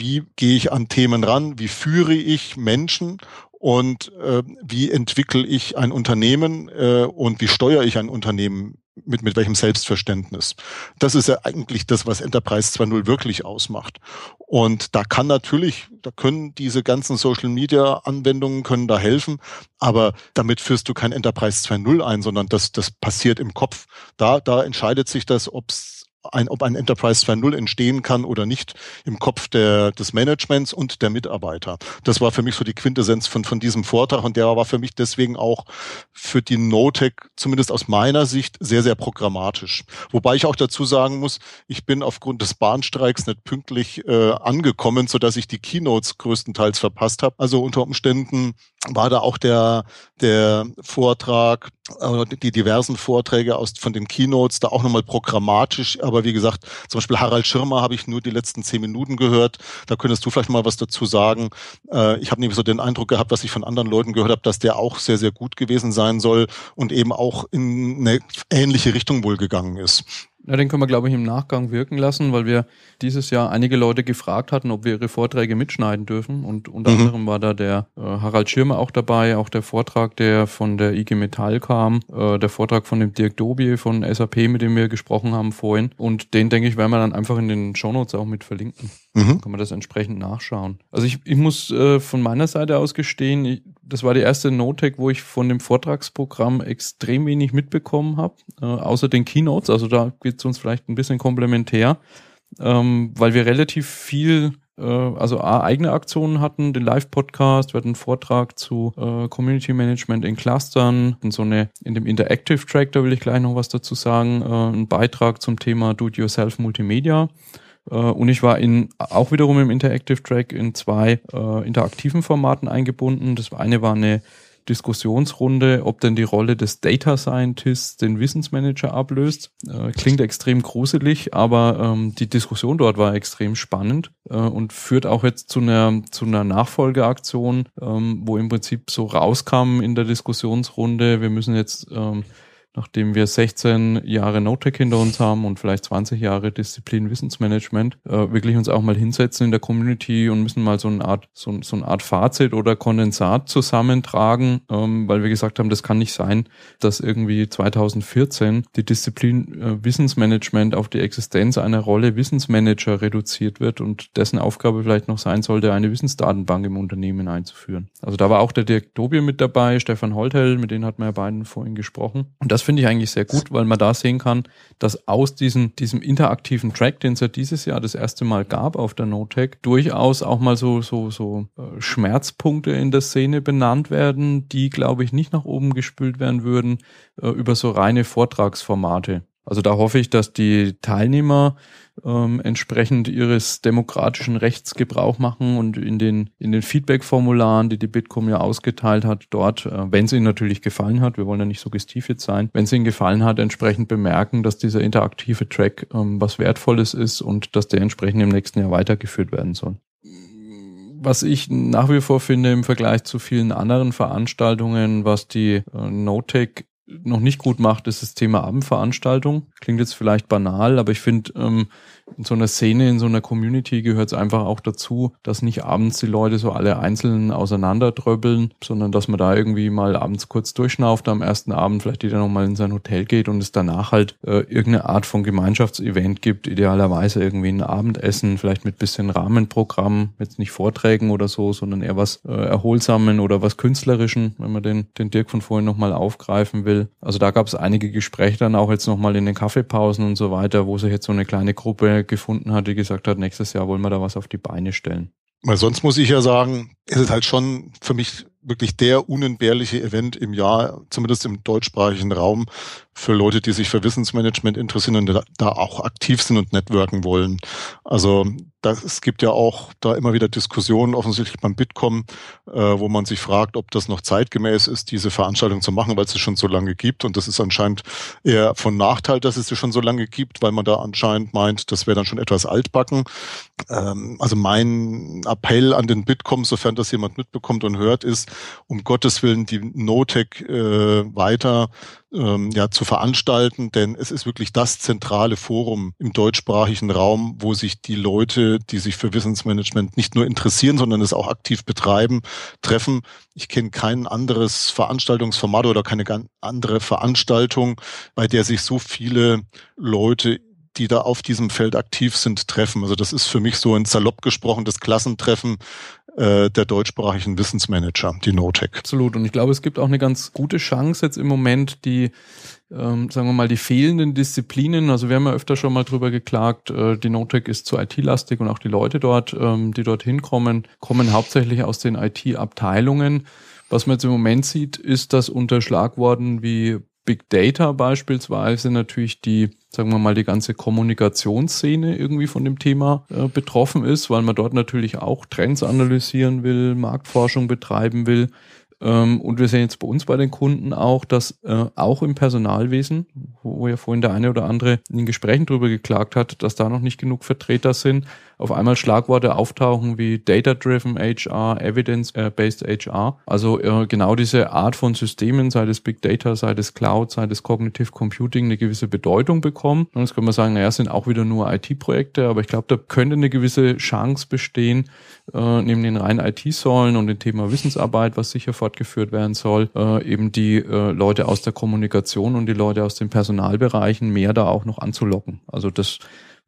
wie gehe ich an Themen ran, wie führe ich Menschen und äh, wie entwickle ich ein Unternehmen äh, und wie steuere ich ein Unternehmen mit, mit welchem Selbstverständnis. Das ist ja eigentlich das, was Enterprise 2.0 wirklich ausmacht. Und da kann natürlich, da können diese ganzen Social Media Anwendungen können da helfen, aber damit führst du kein Enterprise 2.0 ein, sondern das, das passiert im Kopf. Da, da entscheidet sich das, ob's ein, ob ein Enterprise 2.0 entstehen kann oder nicht im Kopf der, des Managements und der Mitarbeiter. Das war für mich so die Quintessenz von, von diesem Vortrag und der war für mich deswegen auch für die NoTech, zumindest aus meiner Sicht, sehr, sehr programmatisch. Wobei ich auch dazu sagen muss, ich bin aufgrund des Bahnstreiks nicht pünktlich äh, angekommen, so dass ich die Keynotes größtenteils verpasst habe. Also unter Umständen war da auch der, der Vortrag, äh, die diversen Vorträge aus, von den Keynotes da auch nochmal programmatisch aber wie gesagt, zum Beispiel Harald Schirmer habe ich nur die letzten zehn Minuten gehört. Da könntest du vielleicht mal was dazu sagen. Äh, ich habe nämlich so den Eindruck gehabt, was ich von anderen Leuten gehört habe, dass der auch sehr, sehr gut gewesen sein soll und eben auch in eine ähnliche Richtung wohl gegangen ist. Ja, den können wir, glaube ich, im Nachgang wirken lassen, weil wir dieses Jahr einige Leute gefragt hatten, ob wir ihre Vorträge mitschneiden dürfen. Und unter mhm. anderem war da der äh, Harald Schirmer auch dabei, auch der Vortrag, der von der IG Metall kam, äh, der Vortrag von dem Dirk Dobie von SAP, mit dem wir gesprochen haben vorhin. Und den, denke ich, werden wir dann einfach in den Shownotes auch mit verlinken. Mhm. Dann kann man das entsprechend nachschauen. Also ich, ich muss äh, von meiner Seite aus gestehen, ich, das war die erste Notec, wo ich von dem Vortragsprogramm extrem wenig mitbekommen habe, äh, außer den Keynotes. Also da geht es uns vielleicht ein bisschen komplementär, ähm, weil wir relativ viel äh, also A, eigene Aktionen hatten, den Live-Podcast, wir hatten einen Vortrag zu äh, Community Management in Clustern, in so eine, in dem Interactive Track, da will ich gleich noch was dazu sagen, äh, ein Beitrag zum Thema Do-it-yourself Multimedia. Äh, und ich war in, auch wiederum im Interactive Track in zwei äh, interaktiven Formaten eingebunden. Das eine war eine Diskussionsrunde, ob denn die Rolle des Data Scientists den Wissensmanager ablöst. Äh, klingt extrem gruselig, aber ähm, die Diskussion dort war extrem spannend äh, und führt auch jetzt zu einer, zu einer Nachfolgeaktion, ähm, wo im Prinzip so rauskam in der Diskussionsrunde, wir müssen jetzt ähm, nachdem wir 16 Jahre NoTech hinter uns haben und vielleicht 20 Jahre Disziplin Wissensmanagement, äh, wirklich uns auch mal hinsetzen in der Community und müssen mal so eine Art, so, so eine Art Fazit oder Kondensat zusammentragen, ähm, weil wir gesagt haben, das kann nicht sein, dass irgendwie 2014 die Disziplin äh, Wissensmanagement auf die Existenz einer Rolle Wissensmanager reduziert wird und dessen Aufgabe vielleicht noch sein sollte, eine Wissensdatenbank im Unternehmen einzuführen. Also da war auch der Dirk Dobie mit dabei, Stefan Holthell, mit denen hat man ja beiden vorhin gesprochen. Und das finde ich eigentlich sehr gut, weil man da sehen kann, dass aus diesem, diesem interaktiven Track, den es ja dieses Jahr das erste Mal gab auf der NoTech, durchaus auch mal so, so, so äh, Schmerzpunkte in der Szene benannt werden, die, glaube ich, nicht nach oben gespült werden würden äh, über so reine Vortragsformate. Also da hoffe ich, dass die Teilnehmer ähm, entsprechend ihres demokratischen Rechts Gebrauch machen und in den, in den Feedback-Formularen, die die Bitkom ja ausgeteilt hat, dort, äh, wenn es ihnen natürlich gefallen hat, wir wollen ja nicht suggestiv jetzt sein, wenn es ihnen gefallen hat, entsprechend bemerken, dass dieser interaktive Track ähm, was Wertvolles ist und dass der entsprechend im nächsten Jahr weitergeführt werden soll. Was ich nach wie vor finde im Vergleich zu vielen anderen Veranstaltungen, was die äh, NoTech noch nicht gut macht, ist das Thema Abendveranstaltung. Klingt jetzt vielleicht banal, aber ich finde, ähm, in so einer Szene, in so einer Community gehört es einfach auch dazu, dass nicht abends die Leute so alle einzeln auseinanderdröbbeln, sondern dass man da irgendwie mal abends kurz durchschnauft, am ersten Abend vielleicht jeder nochmal in sein Hotel geht und es danach halt äh, irgendeine Art von Gemeinschaftsevent gibt, idealerweise irgendwie ein Abendessen, vielleicht mit bisschen Rahmenprogramm, jetzt nicht Vorträgen oder so, sondern eher was äh, Erholsamen oder was Künstlerischen, wenn man den, den Dirk von vorhin nochmal aufgreifen will. Also da gab es einige Gespräche dann auch jetzt nochmal in den Kaffeepausen und so weiter, wo sich jetzt so eine kleine Gruppe gefunden hat, die gesagt hat, nächstes Jahr wollen wir da was auf die Beine stellen. Weil sonst muss ich ja sagen, ist es halt schon für mich wirklich der unentbehrliche Event im Jahr, zumindest im deutschsprachigen Raum, für Leute, die sich für Wissensmanagement interessieren und da auch aktiv sind und networken wollen. Also das, es gibt ja auch da immer wieder Diskussionen, offensichtlich beim Bitkom, äh, wo man sich fragt, ob das noch zeitgemäß ist, diese Veranstaltung zu machen, weil es sie schon so lange gibt. Und das ist anscheinend eher von Nachteil, dass es sie schon so lange gibt, weil man da anscheinend meint, das wäre dann schon etwas altbacken. Ähm, also mein Appell an den Bitkom, sofern das jemand mitbekommt und hört, ist, um Gottes Willen die Notec äh, weiter ähm, ja, zu veranstalten, denn es ist wirklich das zentrale Forum im deutschsprachigen Raum, wo sich die Leute, die sich für Wissensmanagement nicht nur interessieren, sondern es auch aktiv betreiben, treffen. Ich kenne kein anderes Veranstaltungsformat oder keine andere Veranstaltung, bei der sich so viele Leute die da auf diesem Feld aktiv sind, treffen. Also das ist für mich so ein salopp gesprochen das Klassentreffen äh, der deutschsprachigen Wissensmanager, die NoTech. Absolut. Und ich glaube, es gibt auch eine ganz gute Chance jetzt im Moment, die ähm, sagen wir mal, die fehlenden Disziplinen. Also wir haben ja öfter schon mal drüber geklagt, äh, die Notec ist zu IT-lastig und auch die Leute dort, ähm, die dort hinkommen, kommen hauptsächlich aus den IT-Abteilungen. Was man jetzt im Moment sieht, ist, dass unter Schlagworten wie Big Data beispielsweise natürlich die, sagen wir mal, die ganze Kommunikationsszene irgendwie von dem Thema äh, betroffen ist, weil man dort natürlich auch Trends analysieren will, Marktforschung betreiben will. Ähm, und wir sehen jetzt bei uns bei den Kunden auch, dass äh, auch im Personalwesen, wo ja vorhin der eine oder andere in den Gesprächen drüber geklagt hat, dass da noch nicht genug Vertreter sind, auf einmal Schlagworte auftauchen wie Data-Driven HR, Evidence-Based HR. Also äh, genau diese Art von Systemen, sei es Big Data, sei es Cloud, sei es Cognitive Computing, eine gewisse Bedeutung bekommen. Und jetzt kann man sagen, naja, sind auch wieder nur IT-Projekte, aber ich glaube, da könnte eine gewisse Chance bestehen, äh, neben den reinen IT-Säulen und dem Thema Wissensarbeit, was sicher fortgeführt werden soll, äh, eben die äh, Leute aus der Kommunikation und die Leute aus den Personalbereichen mehr da auch noch anzulocken. Also das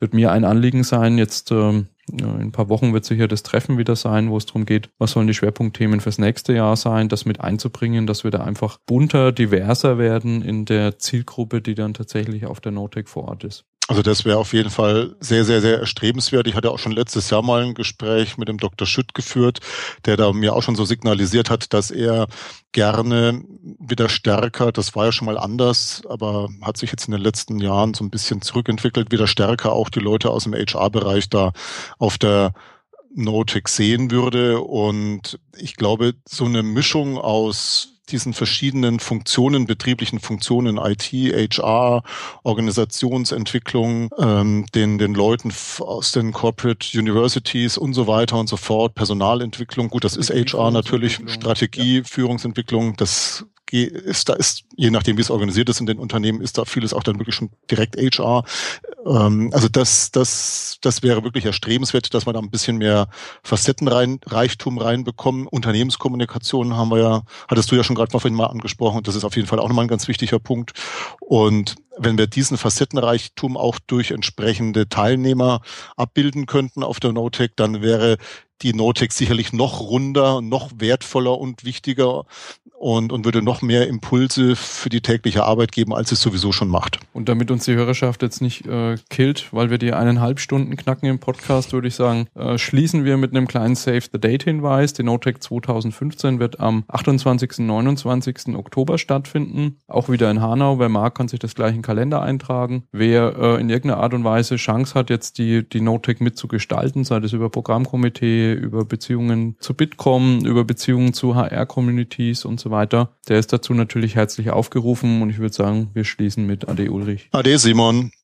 wird mir ein Anliegen sein. Jetzt ähm, in ein paar Wochen wird sicher das Treffen wieder sein, wo es darum geht, was sollen die Schwerpunktthemen fürs nächste Jahr sein, das mit einzubringen, dass wir da einfach bunter, diverser werden in der Zielgruppe, die dann tatsächlich auf der Notec vor Ort ist. Also das wäre auf jeden Fall sehr, sehr, sehr erstrebenswert. Ich hatte auch schon letztes Jahr mal ein Gespräch mit dem Dr. Schütt geführt, der da mir auch schon so signalisiert hat, dass er gerne wieder stärker, das war ja schon mal anders, aber hat sich jetzt in den letzten Jahren so ein bisschen zurückentwickelt, wieder stärker auch die Leute aus dem HR-Bereich da auf der Notec sehen würde. Und ich glaube, so eine Mischung aus diesen verschiedenen Funktionen, betrieblichen Funktionen, IT, HR, Organisationsentwicklung, ähm, den, den Leuten aus den Corporate Universities und so weiter und so fort, Personalentwicklung. Gut, das ist HR natürlich, Strategie, ja. Führungsentwicklung, das ist, da ist, je nachdem wie es organisiert ist in den Unternehmen, ist da vieles auch dann wirklich schon direkt HR. Ähm, also das, das, das wäre wirklich erstrebenswert, dass man da ein bisschen mehr Facettenreichtum reinbekommen. Unternehmenskommunikation haben wir ja, hattest du ja schon gerade vorhin mal angesprochen. Das ist auf jeden Fall auch nochmal ein ganz wichtiger Punkt. Und wenn wir diesen Facettenreichtum auch durch entsprechende Teilnehmer abbilden könnten auf der Notec, dann wäre die Notec sicherlich noch runder, noch wertvoller und wichtiger und, und würde noch mehr Impulse für die tägliche Arbeit geben, als es sowieso schon macht. Und damit uns die Hörerschaft jetzt nicht äh, killt, weil wir die eineinhalb Stunden knacken im Podcast, würde ich sagen, äh, schließen wir mit einem kleinen Save the Date Hinweis. Die Notec 2015 wird am 28. 29. Oktober stattfinden. Auch wieder in Hanau. Wer mag, kann sich das gleich in den Kalender eintragen. Wer äh, in irgendeiner Art und Weise Chance hat, jetzt die, die Notec mitzugestalten, sei das über Programmkomitee, über Beziehungen zu Bitkom, über Beziehungen zu HR-Communities und so weiter. Der ist dazu natürlich herzlich aufgerufen und ich würde sagen, wir schließen mit Ade Ulrich. Ade Simon.